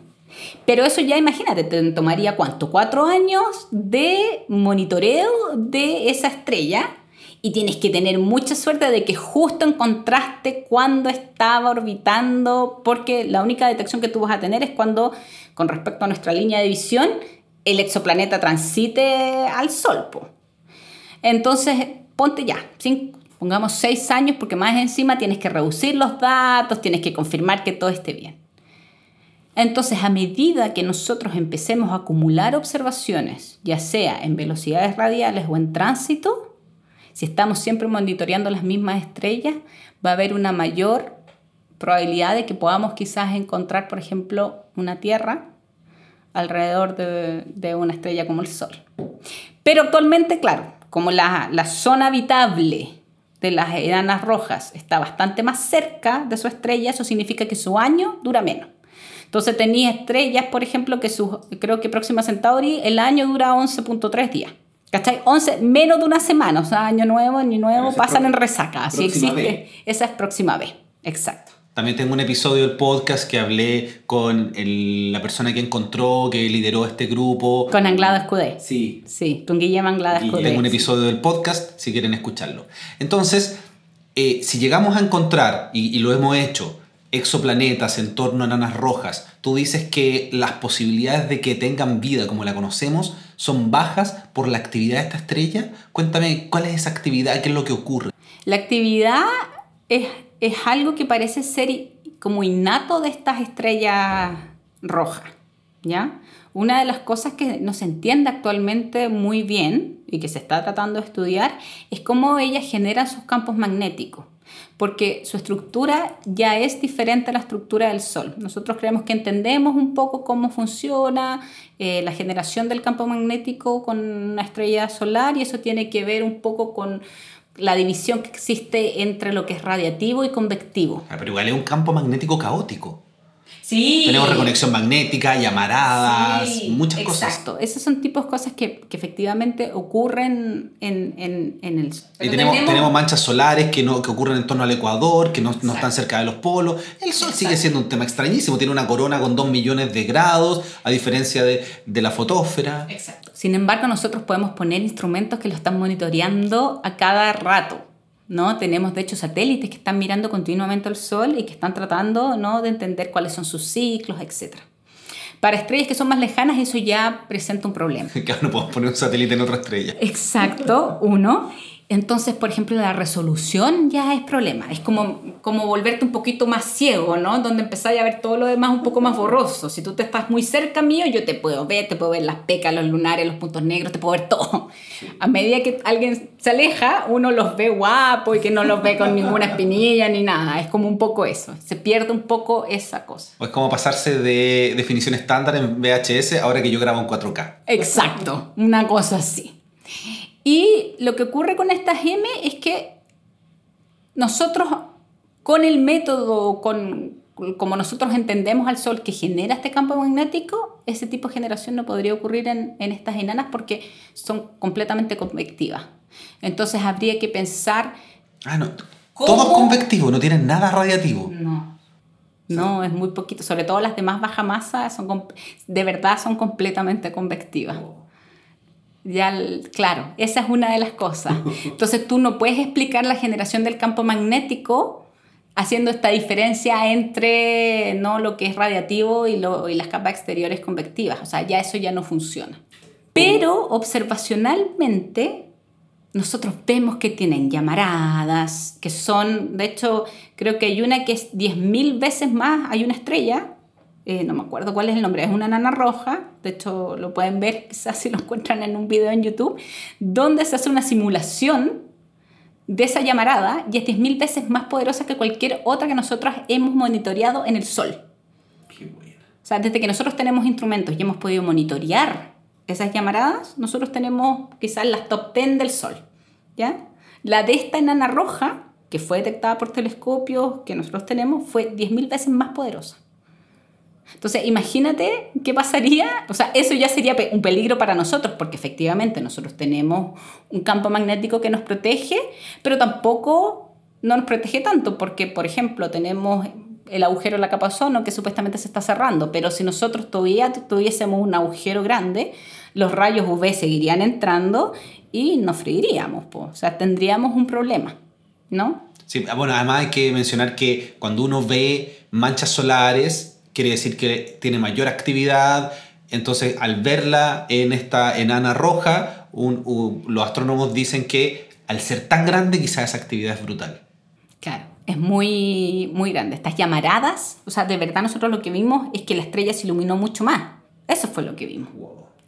Pero eso ya imagínate, te tomaría cuánto? Cuatro años de monitoreo de esa estrella y tienes que tener mucha suerte de que justo encontraste cuando estaba orbitando, porque la única detección que tú vas a tener es cuando, con respecto a nuestra línea de visión, el exoplaneta transite al Sol. Entonces, ponte ya, pongamos seis años, porque más encima tienes que reducir los datos, tienes que confirmar que todo esté bien. Entonces, a medida que nosotros empecemos a acumular observaciones, ya sea en velocidades radiales o en tránsito, si estamos siempre monitoreando las mismas estrellas, va a haber una mayor probabilidad de que podamos quizás encontrar, por ejemplo, una Tierra alrededor de, una estrella como el Sol. Pero actualmente, claro, como la, zona habitable de las enanas rojas está bastante más cerca de su estrella, eso significa que su año dura menos. Entonces tenía estrellas, por ejemplo, que su, creo que Próxima Centauri, el año dura 11.3 días. ¿Cachai? 11, menos de una semana, o sea, año nuevo, año nuevo, pasan en resaca. Así existe. Esa es próxima vez, exacto. También tengo un episodio del podcast que hablé con la persona que encontró, que lideró este grupo. Con Anglada Escudé. Sí. Sí, con Guillermo Anglada Escudé. Y tengo un episodio del podcast si quieren escucharlo. Entonces, eh, si llegamos a encontrar, y, y lo hemos hecho, exoplanetas en torno a enanas rojas, tú dices que las posibilidades de que tengan vida como la conocemos son bajas por la actividad de esta estrella. Cuéntame, ¿cuál es esa actividad? ¿Qué es lo que ocurre? La actividad es, es algo que parece ser como innato de estas estrellas rojas, ¿ya? Una de las cosas que no se entiende actualmente muy bien y que se está tratando de estudiar es cómo ellas generan sus campos magnéticos porque su estructura ya es diferente a la estructura del Sol. Nosotros creemos que entendemos un poco cómo funciona eh, la generación del campo magnético con una estrella solar y eso tiene que ver un poco con la división que existe entre lo que es radiativo y convectivo. Ah, pero igual es un campo magnético caótico. Sí. Tenemos reconexión magnética, llamaradas, muchas cosas. Exacto, esos son tipos de cosas que, que efectivamente ocurren en, en, en el sol. Y tenemos, tenemos, manchas solares que, no, que ocurren en torno al Ecuador, que no, no están cerca de los polos. El Sol sigue siendo un tema extrañísimo, tiene una corona con 2 millones de grados, a diferencia de, de la fotósfera. Exacto. Sin embargo, nosotros podemos poner instrumentos que lo están monitoreando a cada rato. ¿No? Tenemos de hecho satélites que están mirando continuamente al Sol y que están tratando ¿no? de entender cuáles son sus ciclos, etc. Para estrellas que son más lejanas eso ya presenta un problema. Claro, no podemos poner un satélite en otra estrella. Exacto, uno. Entonces, por ejemplo, la resolución ya es problema. Es como, como volverte un poquito más ciego, ¿no? Donde empezáis a ver todo lo demás un poco más borroso. Si tú te estás muy cerca mío, yo te puedo ver, te puedo ver las pecas, los lunares, los puntos negros, te puedo ver todo. A medida que alguien se aleja, uno los ve guapo y que no los ve con ninguna espinilla ni nada. Es como un poco eso. Se pierde un poco esa cosa. O es como pasarse de definición estándar en VHS ahora que yo grabo en 4K. Exacto, una cosa así. Y lo que ocurre con estas M es que nosotros, con el método, con, como nosotros entendemos al Sol que genera este campo magnético, ese tipo de generación no podría ocurrir en, en estas enanas porque son completamente convectivas. Entonces habría que pensar... Ah, no. Todo es convectivo, no tienen nada radiativo. No. No, es muy poquito. Sobre todo las de más baja masa son de verdad son completamente convectivas. Oh. Claro, esa es una de las cosas. Entonces tú no puedes explicar la generación del campo magnético haciendo esta diferencia entre ¿no? lo que es radiativo y, lo, y las capas exteriores convectivas. O sea, ya eso ya no funciona. Pero observacionalmente nosotros vemos que tienen llamaradas, que son, de hecho, creo que hay una que es 10.000 veces más, hay una estrella, eh, no me acuerdo cuál es el nombre, es una nana roja, de hecho lo pueden ver quizás si lo encuentran en un video en YouTube, donde se hace una simulación de esa llamarada y es 10.000 veces más poderosa que cualquier otra que nosotros hemos monitoreado en el Sol. Qué bueno. O sea, desde que nosotros tenemos instrumentos y hemos podido monitorear esas llamaradas, nosotros tenemos quizás las top 10 del Sol. ¿ya? La de esta enana roja, que fue detectada por telescopios que nosotros tenemos, fue 10.000 veces más poderosa. Entonces, imagínate qué pasaría, o sea, eso ya sería un peligro para nosotros, porque efectivamente nosotros tenemos un campo magnético que nos protege, pero tampoco no nos protege tanto, porque, por ejemplo, tenemos el agujero en la capa ozono que supuestamente se está cerrando, pero si nosotros todavía tuviésemos un agujero grande, los rayos UV seguirían entrando y nos freiríamos, o sea, tendríamos un problema, ¿no? Sí, bueno, además hay que mencionar que cuando uno ve manchas solares, quiere decir que tiene mayor actividad, entonces al verla en esta enana roja, los astrónomos dicen que al ser tan grande quizás esa actividad es brutal. Claro, es muy, muy grande. Estas llamaradas, o sea, de verdad nosotros lo que vimos es que la estrella se iluminó mucho más. Eso fue lo que vimos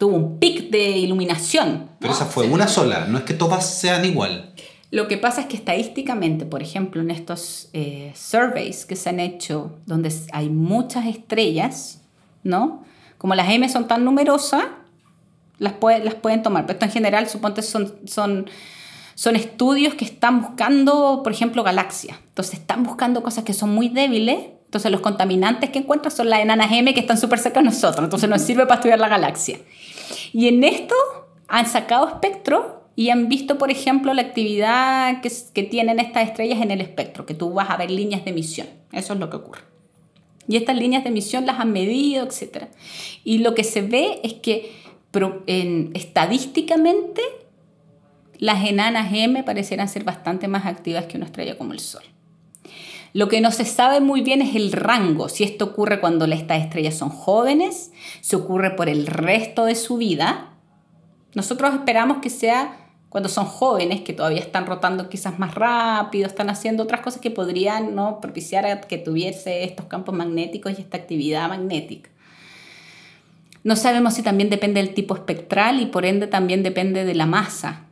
tuvo un pic de iluminación. Pero esa fue una sola, no es que todas sean igual. Lo que pasa es que estadísticamente, por ejemplo, en estos eh, surveys que se han hecho, donde hay muchas estrellas, ¿no? Como las M son tan numerosas, las, las pueden tomar. Pero esto en general, suponte, son, son, son estudios que están buscando, por ejemplo, galaxias. Entonces, están buscando cosas que son muy débiles. Entonces, los contaminantes que encuentran son las enanas M que están súper cerca de nosotros. Entonces, nos sirve para estudiar la galaxia. Y en esto han sacado espectro y han visto, por ejemplo, la actividad que, que tienen estas estrellas en el espectro, que tú vas a ver líneas de emisión. Eso es lo que ocurre. Y estas líneas de emisión las han medido, etc. Y lo que se ve es que en, estadísticamente las enanas M parecieran ser bastante más activas que una estrella como el Sol. Lo que no se sabe muy bien es el rango, si esto ocurre cuando estas estrellas son jóvenes, si ocurre por el resto de su vida. Nosotros esperamos que sea cuando son jóvenes, que todavía están rotando quizás más rápido, están haciendo otras cosas que podrían ¿no? propiciar que tuviese estos campos magnéticos y esta actividad magnética. No sabemos si también depende del tipo espectral y por ende también depende de la masa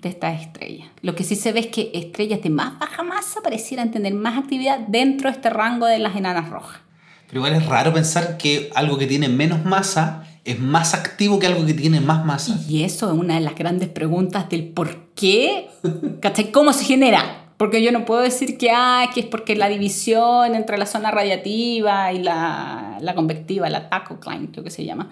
de estas estrellas. Lo que sí se ve es que estrellas de más baja masa parecieran tener más actividad dentro de este rango de las enanas rojas. Pero igual es raro pensar que algo que tiene menos masa es más activo que algo que tiene más masa. Y eso es una de las grandes preguntas del por qué, ¿cachai? ¿Cómo se genera? Porque yo no puedo decir que, ah, que es porque la división entre la zona radiativa y la, la convectiva, la tacocline, creo que se llama.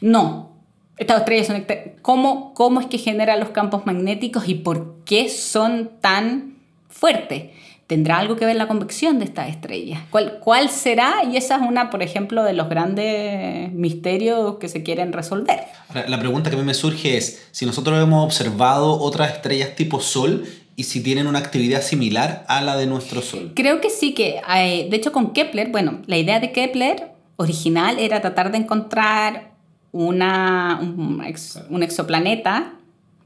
No, estas estrellas son ¿Cómo, ¿Cómo es que generan los campos magnéticos y por qué son tan fuertes? ¿Tendrá algo que ver la convección de estas estrellas? ¿Cuál, ¿Cuál será? Y esa es una, por ejemplo, de los grandes misterios que se quieren resolver. La pregunta que a mí me surge es, si nosotros hemos observado otras estrellas tipo Sol y si tienen una actividad similar a la de nuestro Sol. Creo que sí, que hay, de hecho con Kepler, bueno, la idea de Kepler original era tratar de encontrar una, un, exoplaneta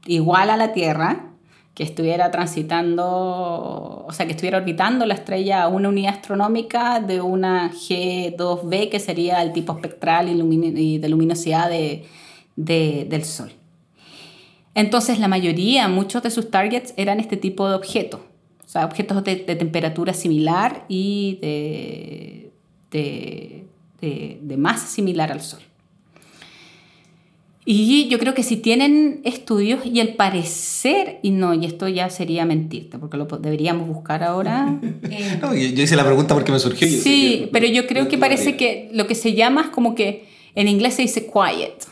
igual a la Tierra que estuviera transitando, o sea, que estuviera orbitando la estrella a una unidad astronómica de una G2b, que sería el tipo espectral y, de luminosidad de, del Sol. Entonces, la mayoría, muchos de sus targets eran este tipo de objetos, o sea, objetos de, temperatura similar y de, de masa similar al Sol. Y yo creo que si tienen estudios y el parecer, y no, y esto ya sería mentirte, porque lo deberíamos buscar ahora. Eh, no, yo, hice la pregunta porque me surgió. Sí, pero yo creo que parece que lo que se llama es como que en inglés se dice quiet.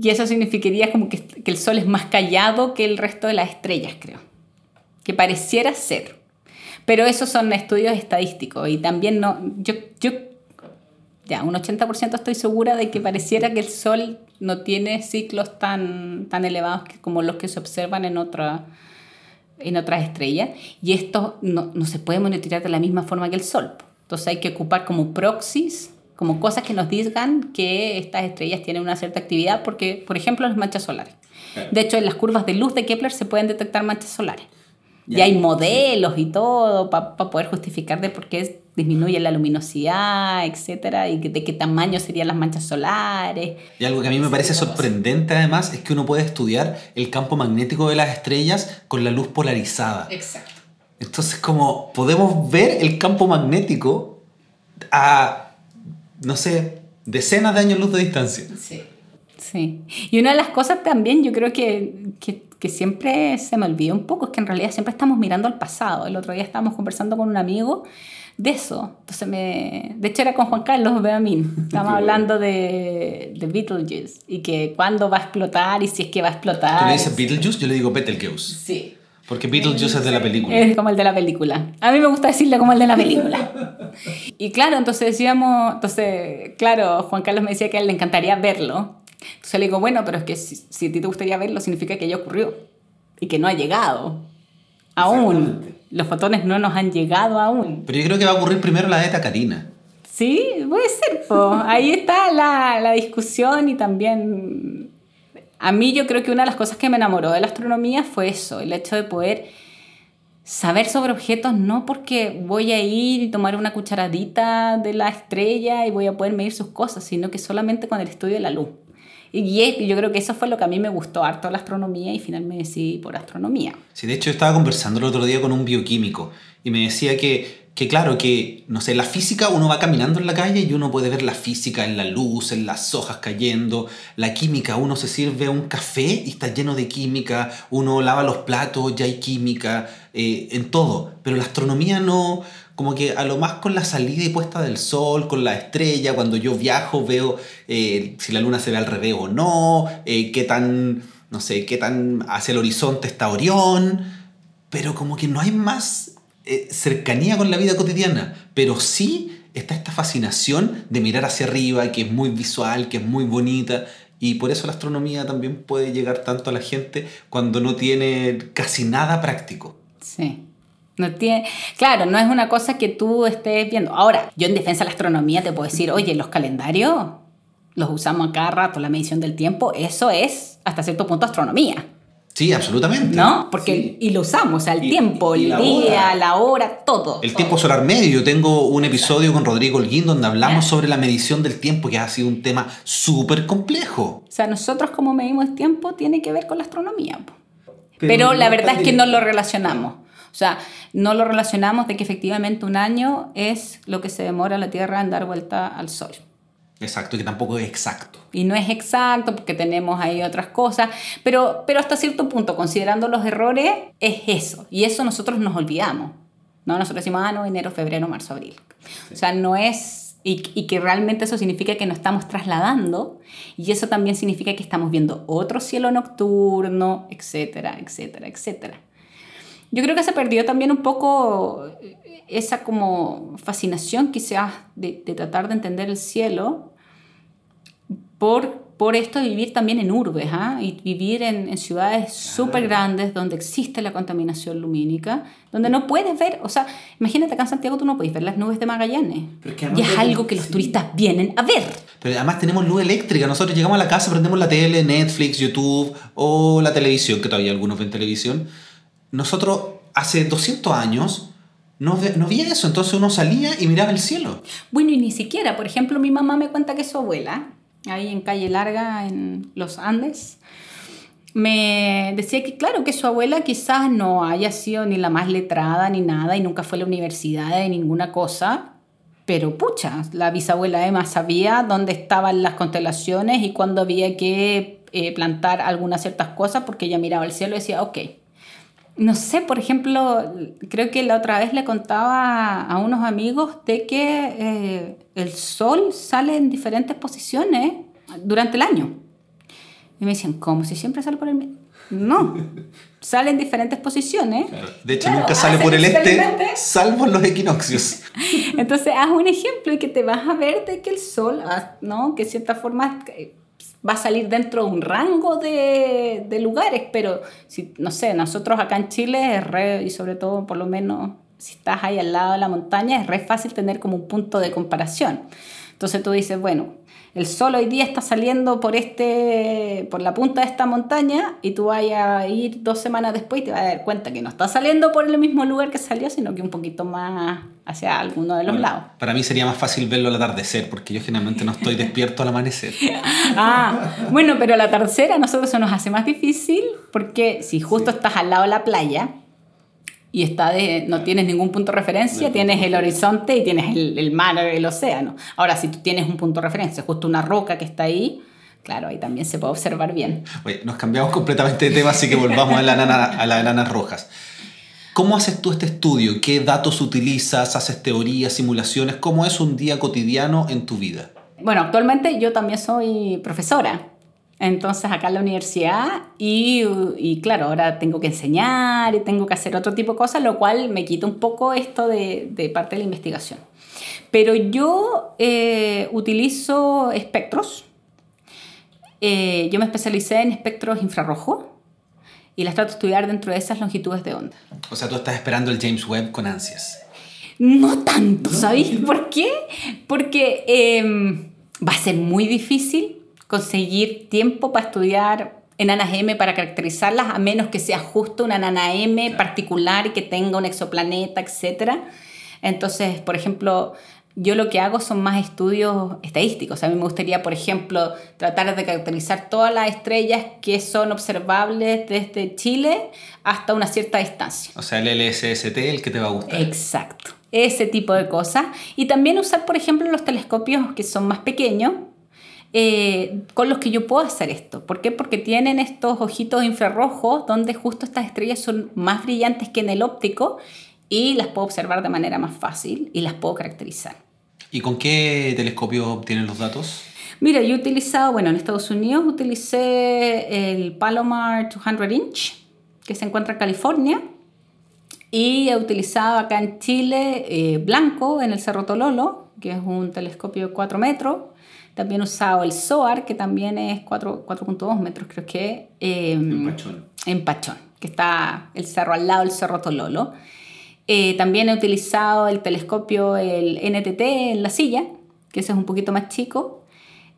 Y eso significaría como que, que el sol es más callado que el resto de las estrellas, creo. Que pareciera ser. Pero esos son estudios estadísticos y también no, yo, yo ya un 80% estoy segura de que pareciera que el Sol no tiene ciclos tan, tan elevados como los que se observan en, otra, en otras estrellas y esto no, no se puede monitorear de la misma forma que el Sol. Entonces hay que ocupar como proxies, como cosas que nos digan que estas estrellas tienen una cierta actividad, porque, por ejemplo, las manchas solares. De hecho, en las curvas de luz de Kepler se pueden detectar manchas solares. Y hay modelos y todo para poder justificar de por qué disminuye la luminosidad, etcétera, y de qué tamaño serían las manchas solares. Y algo que a mí me parece sorprendente además es que uno puede estudiar el campo magnético de las estrellas con la luz polarizada. Exacto. Entonces, como podemos ver el campo magnético a, no sé, decenas de años luz de distancia. Sí. Sí. Y una de las cosas también, yo creo que, que, que, siempre se me olvida un poco, es que en realidad siempre estamos mirando al pasado. El otro día estábamos conversando con un amigo de eso. Entonces me... De hecho era con Juan Carlos Beamín. Estábamos hablando de, de Beetlejuice y que cuándo va a explotar y si es que va a explotar. ¿Tú le dices Beetlejuice? Yo le digo Betelgeuse. Sí. Porque Beetlejuice es de la película. Es como el de la película. A mí me gusta decirle como el de la película. Y claro, entonces decíamos, entonces, claro, Juan Carlos me decía que a él le encantaría verlo. Entonces le digo, bueno, pero es que si, si a ti te gustaría verlo, significa que ya ocurrió y que no ha llegado. Aún. Los fotones no nos han llegado aún. Pero yo creo que va a ocurrir primero la ETA Karina. Sí, puede ser. Po. Ahí está la, la discusión y también... A mí yo creo que una de las cosas que me enamoró de la astronomía fue eso, el hecho de poder saber sobre objetos no porque voy a ir y tomar una cucharadita de la estrella y voy a poder medir sus cosas, sino que solamente con el estudio de la luz. Y yo creo que eso fue lo que a mí me gustó harto la astronomía y finalmente me decidí por astronomía. Sí, de hecho estaba conversando el otro día con un bioquímico y me decía que, que claro, que, no sé, la física uno va caminando en la calle y uno puede ver la física en la luz, en las hojas cayendo, la química, uno se sirve un café y está lleno de química, uno lava los platos, ya hay química, eh, en todo, pero la astronomía no como que a lo más con la salida y puesta del sol, con la estrella, cuando yo viajo veo eh, si la luna se ve al revés o no, eh, qué tan, no sé, qué tan hacia el horizonte está Orión, pero como que no hay más eh, cercanía con la vida cotidiana, pero sí está esta fascinación de mirar hacia arriba, que es muy visual, que es muy bonita, y por eso la astronomía también puede llegar tanto a la gente cuando no tiene casi nada práctico. Sí. No tiene, claro, no es una cosa que tú estés viendo. Ahora, yo en defensa de la astronomía te puedo decir, oye, los calendarios los usamos a cada rato, la medición del tiempo, eso es hasta cierto punto astronomía. Sí, absolutamente. ¿No? Porque y lo usamos, o sea, el tiempo, el día, la hora, todo. El tiempo solar medio. Yo tengo un episodio con Rodrigo Holguín donde hablamos sobre la medición del tiempo, que ha sido un tema súper complejo. O sea, nosotros como medimos el tiempo tiene que ver con la astronomía. Pero la verdad es que no lo relacionamos. O sea, no lo relacionamos de que efectivamente un año es lo que se demora la Tierra en dar vuelta al Sol. Exacto, que tampoco es exacto. Y no es exacto porque tenemos ahí otras cosas, pero, pero hasta cierto punto, considerando los errores, es eso. Y eso nosotros nos olvidamos. ¿no? Nosotros decimos, ah, no, enero, febrero, marzo, abril. O sea, no es... Y, y, que realmente eso significa que nos estamos trasladando y eso también significa que estamos viendo otro cielo nocturno, etcétera, etcétera, etcétera. Yo creo que se perdió también un poco esa como fascinación quizás de, de tratar de entender el cielo por, por esto de vivir también en urbes ¿ah? y vivir en, en ciudades súper grandes donde existe la contaminación lumínica, donde no puedes ver, o sea, imagínate acá en Santiago tú no puedes ver las nubes de Magallanes. y es algo que los turistas vienen a ver. Pero además tenemos luz eléctrica, nosotros llegamos a la casa, prendemos la tele, Netflix, YouTube o la televisión, que todavía algunos ven televisión nosotros hace 200 años no, no eso, entonces uno salía y miraba el cielo. Bueno, y ni siquiera, por ejemplo, mi mamá me cuenta que su abuela, ahí en Calle Larga, en los Andes, me decía que claro, que su abuela quizás no haya sido ni la más letrada ni nada y nunca fue a la universidad de ninguna cosa, pero pucha, la bisabuela Emma sabía dónde estaban las constelaciones y cuándo había que eh, plantar algunas ciertas cosas porque ella miraba el cielo y decía, ok, no sé, por ejemplo, creo que la otra vez le contaba a unos amigos de que eh, el sol sale en diferentes posiciones durante el año. Y me decían, ¿cómo? Si siempre sale por el... No, sale en diferentes posiciones. De hecho, nunca sale por el este, salvo en los equinoccios. Entonces, haz un ejemplo y que te vas a ver de que el Sol, ah, ¿no? que de cierta forma eh, va a salir dentro de un rango de, de lugares, pero si, no sé, nosotros acá en Chile es re, y sobre todo por lo menos si estás ahí al lado de la montaña, es re fácil tener como un punto de comparación. Entonces tú dices, bueno, el sol hoy día está saliendo por, este, por la punta de esta montaña y tú vas a ir dos semanas después y te vas a dar cuenta que no está saliendo por el mismo lugar que salió, sino que un poquito más hacia alguno de los lados. Para mí sería más fácil verlo al atardecer, porque yo generalmente no estoy despierto al amanecer. ah, bueno, pero al atardecer a nosotros se nos hace más difícil porque si justo estás al lado de la playa, y está de, no tienes ningún punto de referencia, tienes el horizonte y tienes el, el mar, el océano. Ahora, si tú tienes un punto de referencia, justo una roca que está ahí, claro, ahí también se puede observar bien. Oye, nos cambiamos completamente de tema, así que volvamos a, la a las enanas rojas. ¿Cómo haces tú este estudio? ¿Qué datos utilizas? ¿Haces teorías, simulaciones? ¿Cómo es un día cotidiano en tu vida? Bueno, actualmente yo también soy profesora. Entonces acá en la universidad y, y, claro, ahora tengo que enseñar y tengo que hacer otro tipo de cosas, lo cual me quita un poco esto de, de parte de la investigación. Pero yo eh, utilizo espectros. Eh, yo me especialicé en espectros infrarrojos y las trato de estudiar dentro de esas longitudes de onda. O sea, tú estás esperando el James Webb con ansias. No tanto, ¿sabéis por qué? Porque eh, va a ser muy difícil conseguir tiempo para estudiar enanas M para caracterizarlas, a menos que sea justo una enana M particular y que tenga un exoplaneta, etc. Entonces, por ejemplo, yo lo que hago son más estudios estadísticos. A mí me gustaría, por ejemplo, tratar de caracterizar todas las estrellas que son observables desde Chile hasta una cierta distancia. O sea, el LSST, el que te va a gustar. Exacto. Ese tipo de cosas. Y también usar, por ejemplo, los telescopios que son más pequeños, eh, con los que yo puedo hacer esto. ¿Por qué? Porque tienen estos ojitos infrarrojos donde justo estas estrellas son más brillantes que en el óptico y las puedo observar de manera más fácil y las puedo caracterizar. ¿Y con qué telescopio obtienen los datos? Mira, yo he utilizado, bueno, en Estados Unidos utilicé el Palomar 200 Inch, que se encuentra en California, y he utilizado acá en Chile eh, Blanco, en el Cerro Tololo, que es un telescopio de 4 metros, también he usado el SOAR, que también es 4.2 metros, creo que. Eh, en Pachón. En Pachón, que está el cerro al lado del Cerro Tololo. Eh, también he utilizado el telescopio, el NTT en la silla, que ese es un poquito más chico.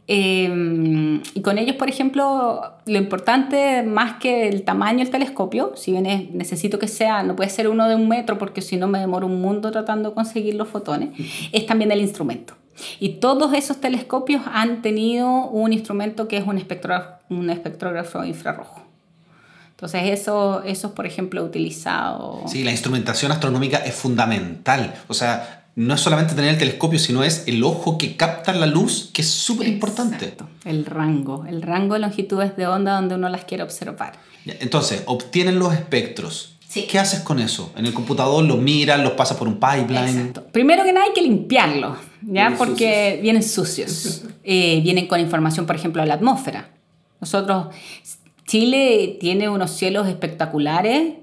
Eh, y con ellos, por ejemplo, lo importante más que el tamaño del telescopio, si bien necesito que sea, no puede ser uno de un metro porque si no me demoro un mundo tratando de conseguir los fotones, es también el instrumento. Y todos esos telescopios han tenido un instrumento que es un, un espectrógrafo infrarrojo. Entonces eso, eso, por ejemplo, utilizado... Sí, la instrumentación astronómica es fundamental. O sea, no es solamente tener el telescopio, sino es el ojo que capta la luz, que es súper importante. El rango, el rango de longitudes de onda donde uno las quiere observar. Entonces, obtienen los espectros ¿Qué haces con eso? En el computador lo miras, los pasas por un pipeline. Primero que nada hay que limpiarlos, ¿ya? Porque vienen sucios. Eh, vienen con información, por ejemplo, de la atmósfera. Nosotros, Chile tiene unos cielos espectaculares.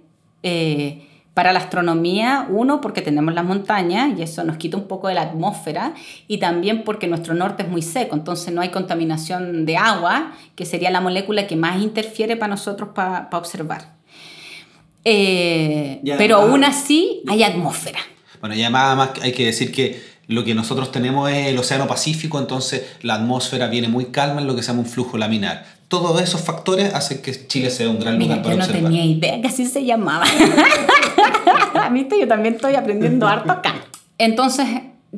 Eh, para la astronomía, uno, porque tenemos las montañas y eso nos quita un poco de la atmósfera, y también porque nuestro norte es muy seco, entonces no hay contaminación de agua, que sería la molécula que más interfiere para nosotros para observar. Eh, pero aún así hay atmósfera. Bueno, y además hay que decir que lo que nosotros tenemos es el Océano Pacífico, entonces la atmósfera viene muy calma en lo que se llama un flujo laminar. Todos esos factores hacen que Chile sea un gran lugar para observar. Yo no tenía idea que así se llamaba. ¿Viste? Yo también estoy aprendiendo harto acá. Entonces,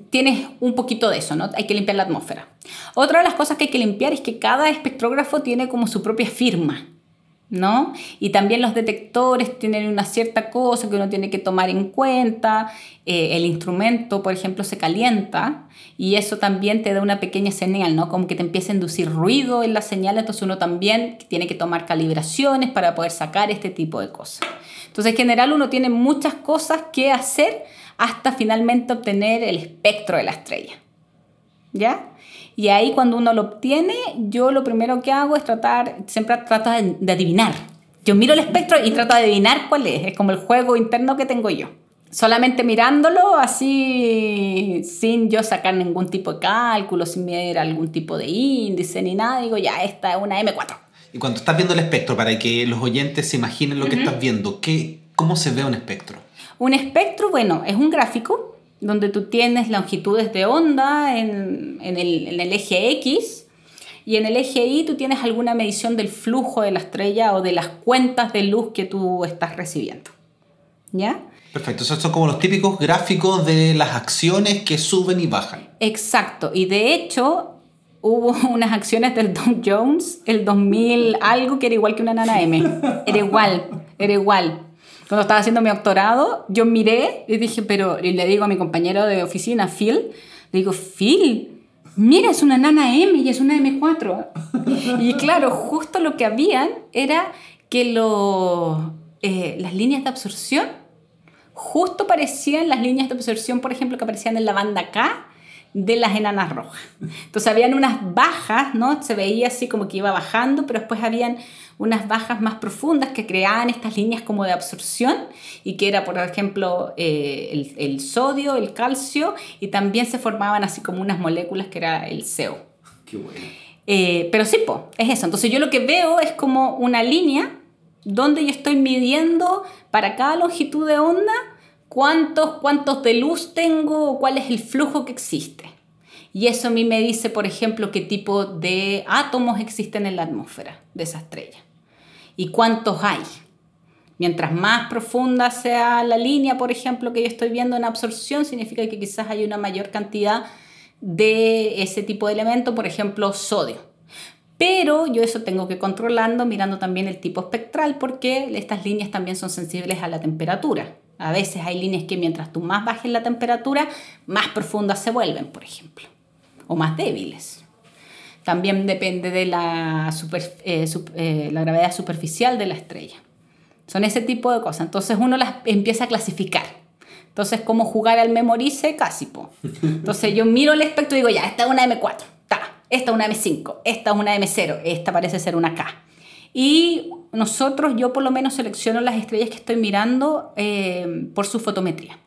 tienes un poquito de eso, ¿no? Hay que limpiar la atmósfera. Otra de las cosas que hay que limpiar es que cada espectrógrafo tiene como su propia firma. ¿No? Y también los detectores tienen una cierta cosa que uno tiene que tomar en cuenta. Eh, el instrumento, por ejemplo, se calienta y eso también te da una pequeña señal, ¿no? Como que te empieza a inducir ruido en la señal, entonces uno también tiene que tomar calibraciones para poder sacar este tipo de cosas. Entonces, en general, uno tiene muchas cosas que hacer hasta finalmente obtener el espectro de la estrella. ¿Ya? Y ahí cuando uno lo obtiene, yo lo primero que hago es tratar, siempre trato de, adivinar Yo miro el espectro y trato de adivinar cuál es. Es como el juego interno que tengo yo. Solamente mirándolo así, sin yo sacar ningún tipo de cálculo, sin medir algún tipo de índice ni nada, digo, ya, esta es una M4. Y cuando estás viendo el espectro, para que los oyentes se imaginen lo que estás viendo, ¿qué, ¿cómo se ve un espectro? Un espectro, bueno, es un gráfico donde tú tienes longitudes de onda en, en, el, en el eje X y en el eje Y tú tienes alguna medición del flujo de la estrella o de las cuentas de luz que tú estás recibiendo. ¿Ya? Perfecto, esos son como los típicos gráficos de las acciones que suben y bajan. Exacto, y de hecho hubo unas acciones del Dow Jones el 2000 algo que era igual que una nana M. Era igual, era igual. Cuando estaba haciendo mi doctorado, yo miré y dije, pero y le digo a mi compañero de oficina, Phil, le digo, Phil, mira, es una nana M y es una M4. Y claro, justo lo que habían era que lo, eh, las líneas de absorción justo parecían las líneas de absorción, por ejemplo, que aparecían en la banda K de las enanas rojas. Entonces habían unas bajas, ¿no? Se veía así como que iba bajando, pero después habían unas bajas más profundas que creaban estas líneas como de absorción y que era, por ejemplo, eh, el, el, sodio, el calcio y también se formaban así como unas moléculas que era el CO. Qué bueno. Eh, pero sí, po, es eso. Entonces yo lo que veo es como una línea donde yo estoy midiendo para cada longitud de onda cuántos, cuántos de luz tengo o cuál es el flujo que existe. Y eso a mí me dice, por ejemplo, qué tipo de átomos existen en la atmósfera de esa estrella y cuántos hay. Mientras más profunda sea la línea, por ejemplo, que yo estoy viendo en absorción, significa que quizás hay una mayor cantidad de ese tipo de elemento, por ejemplo, sodio. Pero yo eso tengo que controlando mirando también el tipo espectral porque estas líneas también son sensibles a la temperatura. A veces hay líneas que mientras tú más bajes la temperatura, más profundas se vuelven, por ejemplo, o más débiles. También depende de la, eh, eh, la gravedad superficial de la estrella. Son ese tipo de cosas. Entonces uno las empieza a clasificar. Entonces, como jugar al memorice, casi. Po. Entonces yo miro el espectro y digo, ya, esta es una M4, ta, esta es una M5, esta es una M0, esta parece ser una K. Y nosotros, yo por lo menos selecciono las estrellas que estoy mirando eh, por su fotometría,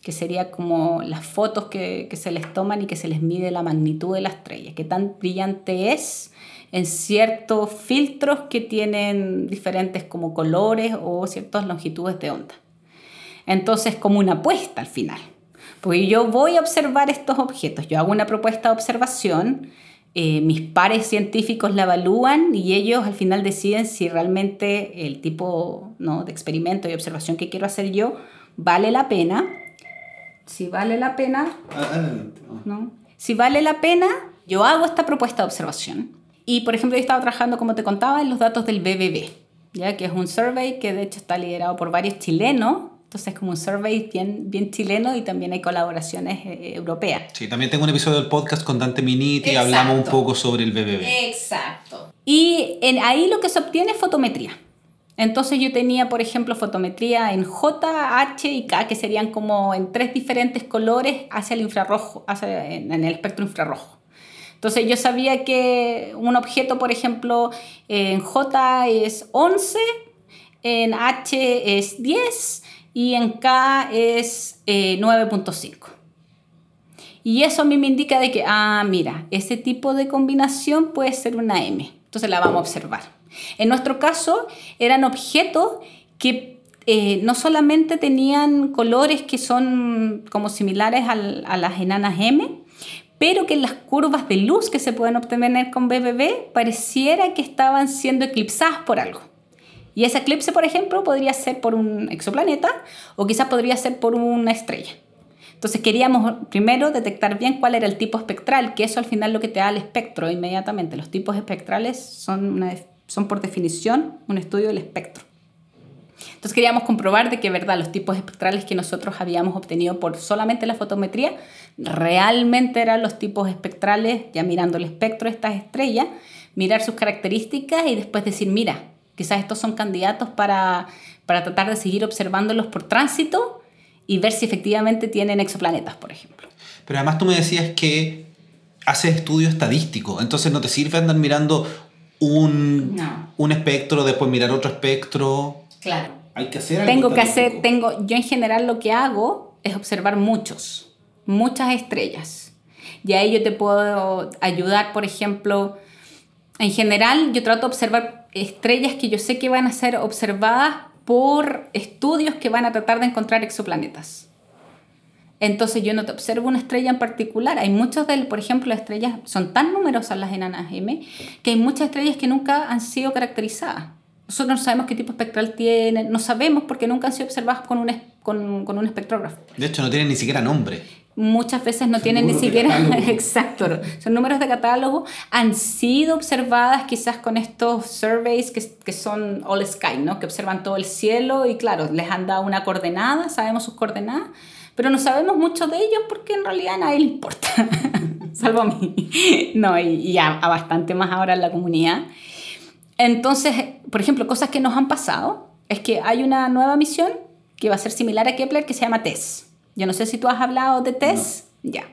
que sería como las fotos que, se les toman y que se les mide la magnitud de la estrella, qué tan brillante es en ciertos filtros que tienen diferentes como colores o ciertas longitudes de onda. Entonces, como una apuesta al final. Porque yo voy a observar estos objetos, yo hago una propuesta de observación, eh, mis pares científicos la evalúan y ellos al final deciden si realmente el tipo ¿no? de experimento y observación que quiero hacer yo vale la pena. Si vale la pena, ¿no? si vale la pena, yo hago esta propuesta de observación. Y por ejemplo, yo estaba trabajando, como te contaba, en los datos del BBB, ¿ya? que es un survey que de hecho está liderado por varios chilenos entonces es como un survey bien, bien chileno y también hay colaboraciones eh, europeas. Sí, también tengo un episodio del podcast con Dante Miniti y hablamos un poco sobre el BBB. Exacto. Y en, ahí lo que se obtiene es fotometría. Entonces yo tenía, por ejemplo, fotometría en J, H y K, que serían como en tres diferentes colores hacia el infrarrojo, hacia, en el espectro infrarrojo. Entonces yo sabía que un objeto, por ejemplo, en J es 11, en H es 10 y en K es 9.5. Eh, y eso a mí me indica de que, ah, mira, ese tipo de combinación puede ser una M. Entonces la vamos a observar. En nuestro caso, eran objetos que eh, no solamente tenían colores que son como similares a las enanas M, pero que las curvas de luz que se pueden obtener con BBB pareciera que estaban siendo eclipsadas por algo. Y ese eclipse, por ejemplo, podría ser por un exoplaneta o quizás podría ser por una estrella. Entonces queríamos primero detectar bien cuál era el tipo espectral, que eso al final lo que te da el espectro inmediatamente. Los tipos espectrales son, son por definición un estudio del espectro. Entonces queríamos comprobar de que verdad los tipos espectrales que nosotros habíamos obtenido por solamente la fotometría realmente eran los tipos espectrales, ya mirando el espectro de estas estrellas, mirar sus características y después decir, mira, Quizás estos son candidatos para, para tratar de seguir observándolos por tránsito y ver si efectivamente tienen exoplanetas, por ejemplo. Pero además tú me decías que haces estudio estadístico, entonces no te sirve andar mirando un, No. un espectro, después mirar otro espectro. Claro. Hay que hacer algo Tengo que estadístico. hacer, tengo, yo en general lo que hago es observar muchos, muchas estrellas. Y ahí yo te puedo ayudar, por ejemplo, en general yo trato de observar estrellas que yo sé que van a ser observadas por estudios que van a tratar de encontrar exoplanetas. Entonces yo no te observo una estrella en particular. Hay muchas de, por ejemplo, las estrellas son tan numerosas las enanas M que hay muchas estrellas que nunca han sido caracterizadas. Nosotros no sabemos qué tipo espectral tienen, no sabemos porque nunca han sido observadas con un, con, con un espectrógrafo. De hecho, no tienen ni siquiera nombre. Muchas veces no tienen ni siquiera, exacto, son números de catálogo, han sido observadas quizás con estos surveys que, que son all sky, ¿no? que observan todo el cielo y claro, les han dado una coordenada, sabemos sus coordenadas, pero no sabemos mucho de ellos porque en realidad a nadie le importa, salvo a mí, no, y, y a, a bastante más ahora en la comunidad. Entonces, por ejemplo, cosas que nos han pasado es que hay una nueva misión que va a ser similar a Kepler que se llama TESS. Yo no sé si tú has hablado de TESS. Ya.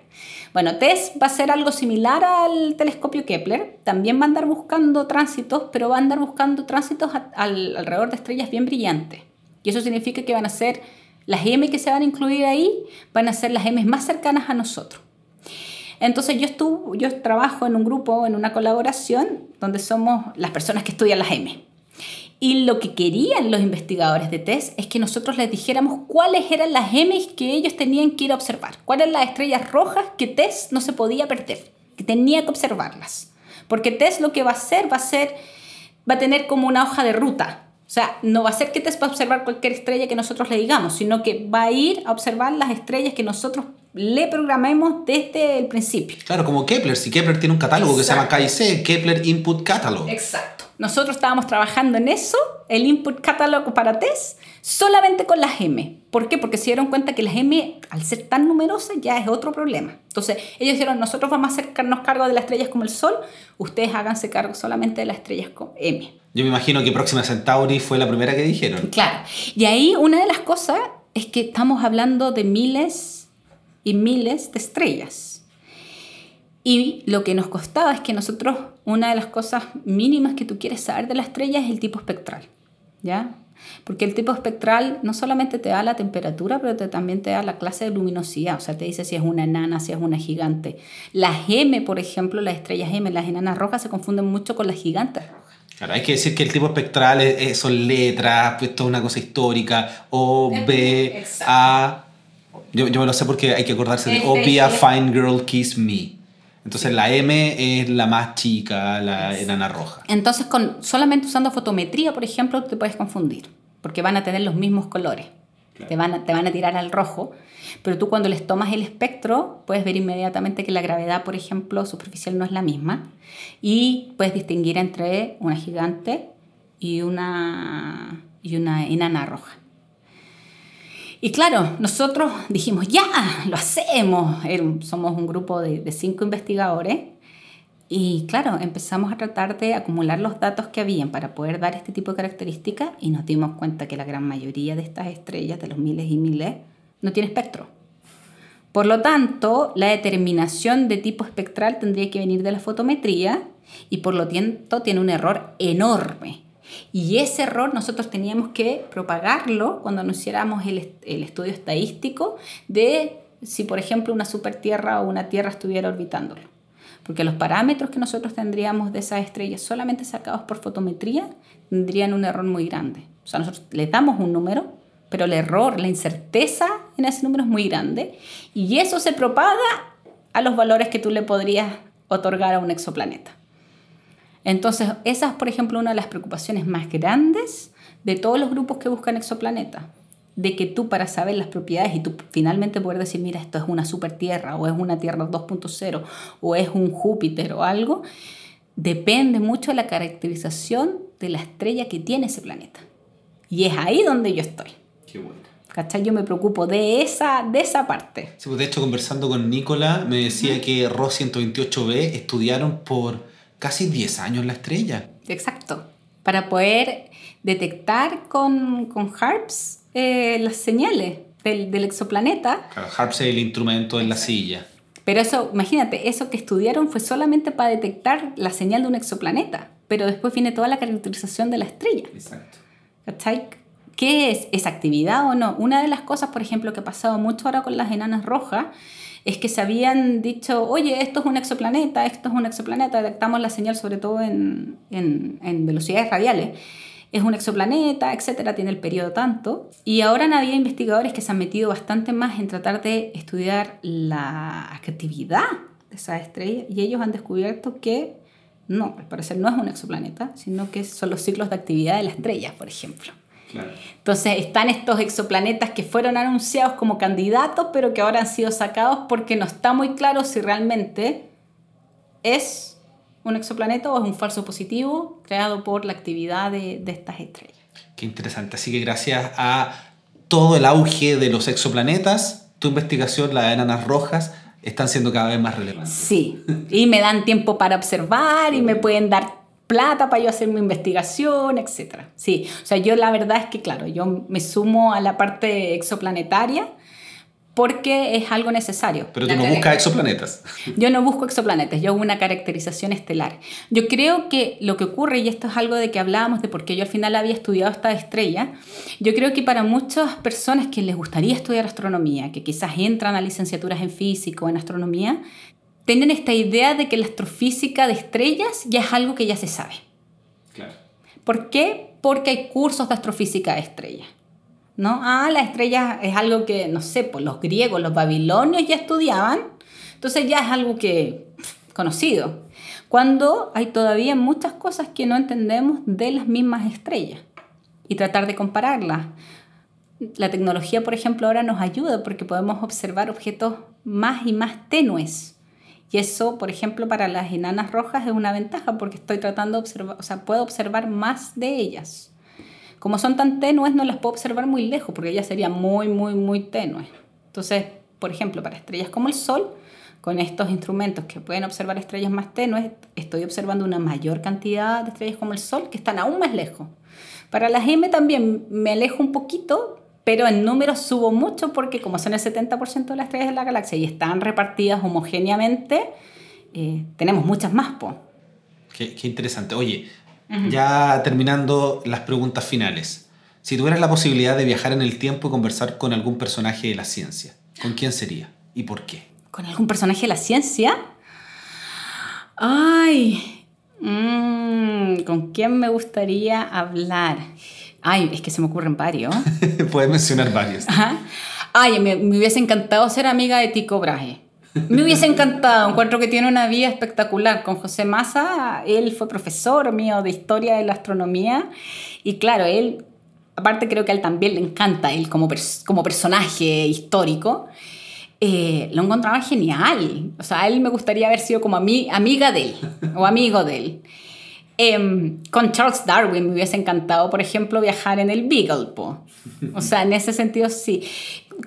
Bueno, TESS va a ser algo similar al telescopio Kepler. También va a andar buscando tránsitos, pero va a andar buscando tránsitos a- al- alrededor de estrellas bien brillantes. Y eso significa que van a ser las M que se van a incluir ahí, van a ser las M más cercanas a nosotros. Entonces yo, estuve, yo trabajo en un grupo, en una colaboración, donde somos las personas que estudian las M. Y lo que querían los investigadores de TESS es que nosotros les dijéramos cuáles eran las M que ellos tenían que ir a observar, cuáles eran las estrellas rojas que TESS no se podía perder, que tenía que observarlas. Porque TESS lo que va a hacer va a ser, va a tener como una hoja de ruta. O sea, no va a ser que TESS va a observar cualquier estrella que nosotros le digamos, sino que va a ir a observar las estrellas que nosotros le programemos desde el principio. Claro, como Kepler. Si Kepler tiene un catálogo que se llama Exacto. KIC, Kepler Input Catalog. Exacto. Nosotros estábamos trabajando en eso, el input catalog para test, solamente con las M. ¿Por qué? Porque se dieron cuenta que las M, al ser tan numerosas, ya es otro problema. Entonces, ellos dijeron, nosotros vamos a hacernos cargo de las estrellas como el Sol, ustedes háganse cargo solamente de las estrellas con M. Yo me imagino que Próxima Centauri fue la primera que dijeron. Claro. Y ahí una de las cosas es que estamos hablando de miles y miles de estrellas. Y lo que nos costaba es que nosotros, una de las cosas mínimas que tú quieres saber de la estrella es el tipo espectral, ¿ya? Porque el tipo espectral no solamente te da la temperatura, pero te- también te da la clase de luminosidad, o sea, te dice si es una enana, si es una gigante. Las M, por ejemplo, las estrellas M, las enanas rojas, se confunden mucho con las gigantes rojas. Claro, hay que decir que el tipo espectral es- es- son letras, pues es una cosa histórica. O, B, Exacto. A. Yo, yo me lo sé porque hay que acordarse de O, B, A, Fine Girl, Kiss Me. Entonces la M es la más chica, la enana roja. Entonces, con, solamente usando fotometría, por ejemplo, te puedes confundir, porque van a tener los mismos colores. Te, van a, te van a tirar al rojo, pero tú cuando les tomas el espectro, puedes ver inmediatamente que la gravedad, por ejemplo, superficial no es la misma, y puedes distinguir entre una gigante y una, y una enana roja. Y claro, nosotros dijimos, ya, lo hacemos. Somos un grupo de cinco investigadores y claro, empezamos a tratar de acumular los datos que habían para poder dar este tipo de características y nos dimos cuenta que la gran mayoría de estas estrellas, de los miles y miles, no tiene espectro. Por lo tanto, la determinación de tipo espectral tendría que venir de la fotometría y por lo tanto tiene un error enorme. Y ese error nosotros teníamos que propagarlo cuando nos el, el estudio estadístico de si, por ejemplo, una supertierra o una Tierra estuviera orbitándolo. Porque los parámetros que nosotros tendríamos de esas estrellas solamente sacados por fotometría tendrían un error muy grande. O sea, nosotros les damos un número, pero el error, la incerteza en ese número es muy grande y eso se propaga a los valores que tú le podrías otorgar a un exoplaneta. Entonces, esa es, por ejemplo, una de las preocupaciones más grandes de todos los grupos que buscan exoplanetas. De que tú para saber las propiedades y tú finalmente poder decir, mira, esto es una super tierra o es una tierra 2.0 o es un Júpiter o algo, depende mucho de la caracterización de la estrella que tiene ese planeta. Y es ahí donde yo estoy. Qué bueno. ¿Cachai? Yo me preocupo de esa, de esa parte. Sí, pues, de hecho, conversando con Nicola, me decía que ROS 128b estudiaron por casi 10 años la estrella. Exacto. Para poder detectar con, con HARPS eh, las señales del, del exoplaneta. Claro, HARPS es el instrumento en la silla. Pero eso, imagínate, eso que estudiaron fue solamente para detectar la señal de un exoplaneta. pero después viene toda la caracterización de la estrella. Exacto. ¿Cachai? ¿Qué es? ¿Es actividad o no? Una de las cosas, por ejemplo, que ha pasado mucho ahora con las enanas rojas, es que se habían dicho, oye, esto es un exoplaneta, esto es un exoplaneta, detectamos la señal sobre todo en, en, en velocidades radiales, es un exoplaneta, etcétera, tiene el periodo tanto. Y ahora han habido investigadores que se han metido bastante más en tratar de estudiar la actividad de esa estrella y ellos han descubierto que no, al parecer no es un exoplaneta, sino que son los ciclos de actividad de la estrella, por ejemplo. Claro. Entonces están estos exoplanetas que fueron anunciados como candidatos, pero que ahora han sido sacados porque no está muy claro si realmente es un exoplaneta o es un falso positivo creado por la actividad de, de estas estrellas. Qué interesante. Así que gracias a todo el auge de los exoplanetas, tu investigación, las enanas rojas, están siendo cada vez más relevantes. Sí, y me dan tiempo para observar y me pueden dar plata para yo hacer mi investigación, etc. Sí, o sea, yo la verdad es que, claro, yo me sumo a la parte exoplanetaria porque es algo necesario. Pero tú no buscas exoplanetas. Yo no busco exoplanetas, yo hago una caracterización estelar. Yo creo que lo que ocurre, y esto es algo de que hablábamos de por qué yo al final había estudiado esta estrella, yo creo que para muchas personas que les gustaría estudiar astronomía, que quizás entran a licenciaturas en física o en astronomía, tienen esta idea de que la astrofísica de estrellas ya es algo que ya se sabe. Claro. ¿Por qué? Porque hay cursos de astrofísica de estrellas. ¿no? Ah, la estrella es algo que, no sé, pues los griegos, los babilonios ya estudiaban, entonces ya es algo que pff, conocido. Cuando hay todavía muchas cosas que no entendemos de las mismas estrellas y tratar de compararlas. La tecnología, por ejemplo, ahora nos ayuda porque podemos observar objetos más y más tenues. Y eso, por ejemplo, para las enanas rojas es una ventaja porque estoy tratando de observar, o sea, puedo observar más de ellas. Como son tan tenues, no las puedo observar muy lejos porque ellas serían muy, muy, muy tenues. Entonces, por ejemplo, para estrellas como el Sol, con estos instrumentos que pueden observar estrellas más tenues, estoy observando una mayor cantidad de estrellas como el Sol que están aún más lejos. Para las M también me alejo un poquito, pero en números subo mucho porque como son el 70% de las estrellas de la galaxia y están repartidas homogéneamente, eh, tenemos muchas más. Po. Qué, qué interesante. Oye, ya terminando las preguntas finales. Si tuvieras la posibilidad de viajar en el tiempo y conversar con algún personaje de la ciencia, ¿con quién sería y por qué? ¿Con algún personaje de la ciencia? Ay, mm, ¿con quién me gustaría hablar? Ay, es que se me ocurren varios. Puedes mencionar varios. Ajá. Ay, me, me hubiese encantado ser amiga de Tico Brahe. Me hubiese encantado, encuentro que tiene una vida espectacular. Con José Massa, él fue profesor mío de historia de la astronomía y claro, él, aparte creo que a él también le encanta, él como, pers- como personaje histórico, eh, lo encontraba genial. O sea, a él me gustaría haber sido como ami- amiga de él o amigo de él. Em, con Charles Darwin me hubiese encantado, por ejemplo, viajar en el Beagle. po. O sea, en ese sentido sí.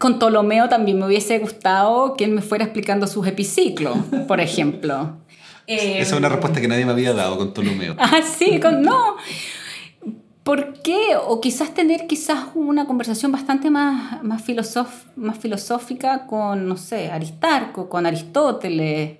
Con Ptolomeo también me hubiese gustado que él me fuera explicando sus epiciclos, por ejemplo. Em, Esa es una respuesta que nadie me había dado con Ptolomeo. Ah, sí, con, no. ¿Por qué? O quizás tener quizás una conversación bastante más, más, filosof- más filosófica con, no sé, Aristarco, con Aristóteles,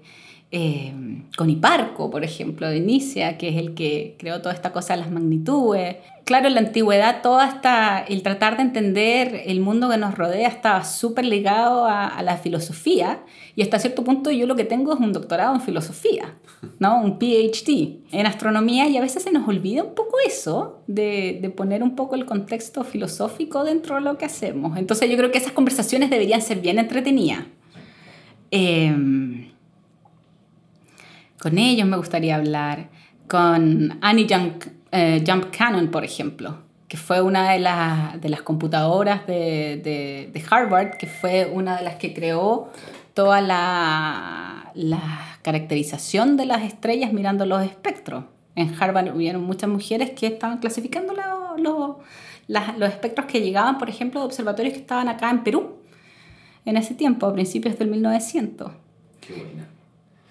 eh, con Hiparco, por ejemplo, de Inicia, que es el que creó toda esta cosa de las magnitudes. Claro, en la antigüedad toda esta, el tratar de entender el mundo que nos rodea estaba súper ligado a, a la filosofía y hasta cierto punto yo lo que tengo es un doctorado en filosofía, ¿no? Un PhD en astronomía y a veces se nos olvida un poco eso, de, de poner un poco el contexto filosófico dentro de lo que hacemos. Entonces yo creo que esas conversaciones deberían ser bien entretenidas. Em, con ellos me gustaría hablar, con Annie Jump, eh, Jump Cannon, por ejemplo, que fue una de, las de las computadoras de, de, Harvard, que fue una de las que creó toda la, la caracterización de las estrellas mirando los espectros. En Harvard hubieron muchas mujeres que estaban clasificando lo- lo- los espectros que llegaban, por ejemplo, de observatorios que estaban acá en Perú en ese tiempo, a principios del 1900 Qué buena.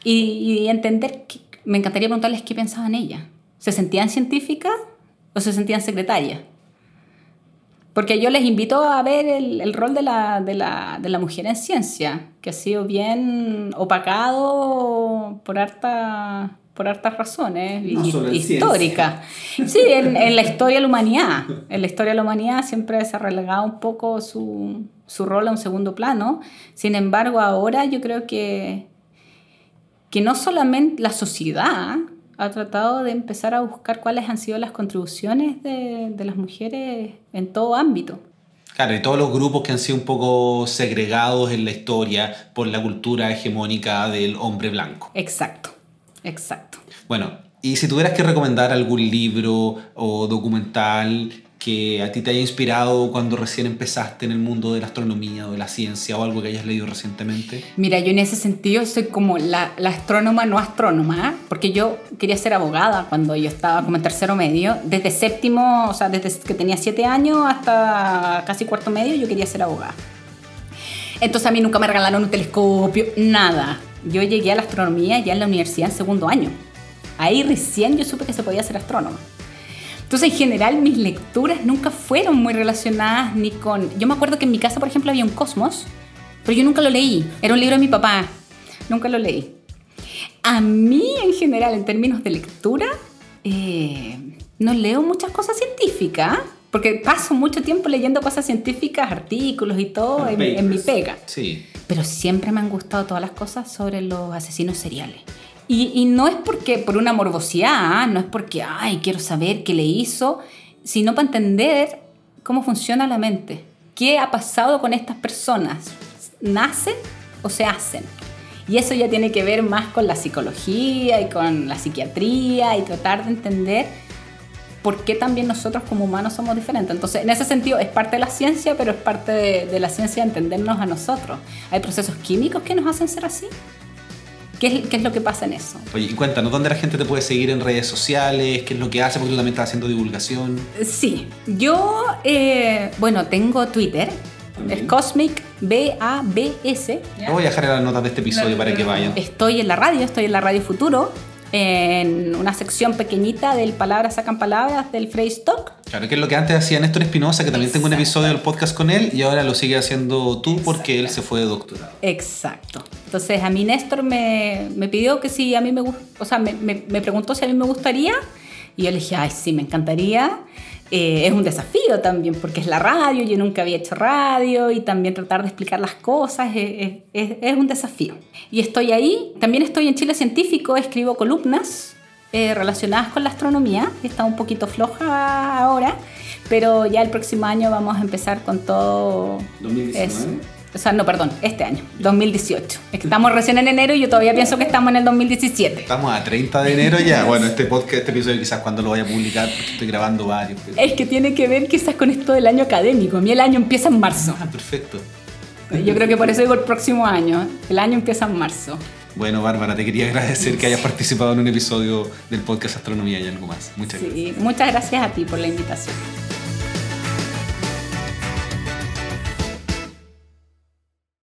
Y, y entender, que- me encantaría preguntarles qué pensaban ellas. ¿Se sentían científicas o se sentían secretarias? Porque yo les invito a ver el, el rol de la, de, la, de la, mujer en ciencia, que ha sido bien opacado por harta por hartas razones históricas. Sí, en, en, la historia de la humanidad. En la historia de la humanidad siempre se ha relegado un poco su, su rol a un segundo plano. Sin embargo, ahora yo creo que, que no solamente la sociedad ha tratado de empezar a buscar cuáles han sido las contribuciones de, de las mujeres en todo ámbito. Claro, y todos los grupos que han sido un poco segregados en la historia por la cultura hegemónica del hombre blanco. Exacto. Exacto. Bueno, y si tuvieras que recomendar algún libro o documental que a ti te haya inspirado cuando recién empezaste en el mundo de la astronomía o de la ciencia o algo que hayas leído recientemente? Mira, yo en ese sentido soy como la, la astrónoma no astrónoma, porque yo quería ser abogada cuando yo estaba como en tercero medio, desde séptimo, o sea, desde que tenía siete años hasta casi cuarto medio, yo quería ser abogada. Entonces a mí nunca me regalaron un telescopio, nada yo llegué a la astronomía ya en la universidad en segundo año. Ahí recién yo supe que se podía ser astrónoma. Entonces, en general, mis lecturas nunca fueron muy relacionadas ni con... Yo me acuerdo que en mi casa, por ejemplo, había un Cosmos, pero yo nunca lo leí. Era un libro de mi papá. Nunca lo leí. A mí, en general, en términos de lectura, eh, no leo muchas cosas científicas, porque paso mucho tiempo leyendo cosas científicas, artículos y todo en, en, mi pega. Sí pero siempre me han gustado todas las cosas sobre los asesinos seriales. Y, y no es porque por una morbosidad, ¿ah? no es porque, ay, quiero saber qué le hizo, sino para entender cómo funciona la mente. ¿Qué ha pasado con estas personas? ¿Nacen o se hacen? Y eso ya tiene que ver más con la psicología y con la psiquiatría y tratar de entender por qué también nosotros como humanos somos diferentes. Entonces, en ese sentido, es parte de la ciencia, pero es parte de, de la ciencia entendernos a nosotros. Hay procesos químicos que nos hacen ser así. ¿Qué es, ¿Qué es, lo que pasa en eso? Oye, y cuéntanos, ¿dónde la gente te puede seguir en redes sociales? ¿Qué es lo que hace? Porque tú también estás haciendo divulgación. Sí, yo, eh, bueno, tengo Twitter, es Cosmic B-A-B-S. Voy a dejar en las notas de este episodio para que vayan. Estoy en la radio, estoy en la radio Futuro, en una sección pequeñita del Palabras sacan palabras del Phrase Talk. Claro, que es lo que antes hacía Néstor Espinosa, que también Exacto. tengo un episodio del podcast con él y ahora lo sigue haciendo tú Exacto. porque él se fue de doctorado. Exacto. Entonces a mí Néstor me, me pidió que si a mí me gusta, o sea, me, me, me preguntó si a mí me gustaría y yo le dije, ay, sí, me encantaría. Eh, es un desafío también porque es la radio, yo nunca había hecho radio y también tratar de explicar las cosas es, un desafío. Y estoy ahí, también estoy en Chile Científico, escribo columnas eh, relacionadas con la astronomía, está un poquito floja ahora, pero ya el próximo año vamos a empezar con todo 2019. eso. O sea, no, perdón, este año, 2018. Es que estamos recién en enero y yo todavía pienso que estamos en el 2017. Estamos a 30 de enero ya. Bueno, este podcast, este episodio quizás cuando lo vaya a publicar, porque estoy grabando varios. Pero... Es que tiene que ver quizás con esto del año académico. A mí el año empieza en marzo. Ah, perfecto. Yo creo que por eso digo el próximo año. El año empieza en marzo. Bueno, Bárbara, te quería agradecer que hayas participado en un episodio del podcast Astronomía y algo más. Muchas sí, gracias. Muchas gracias a ti por la invitación.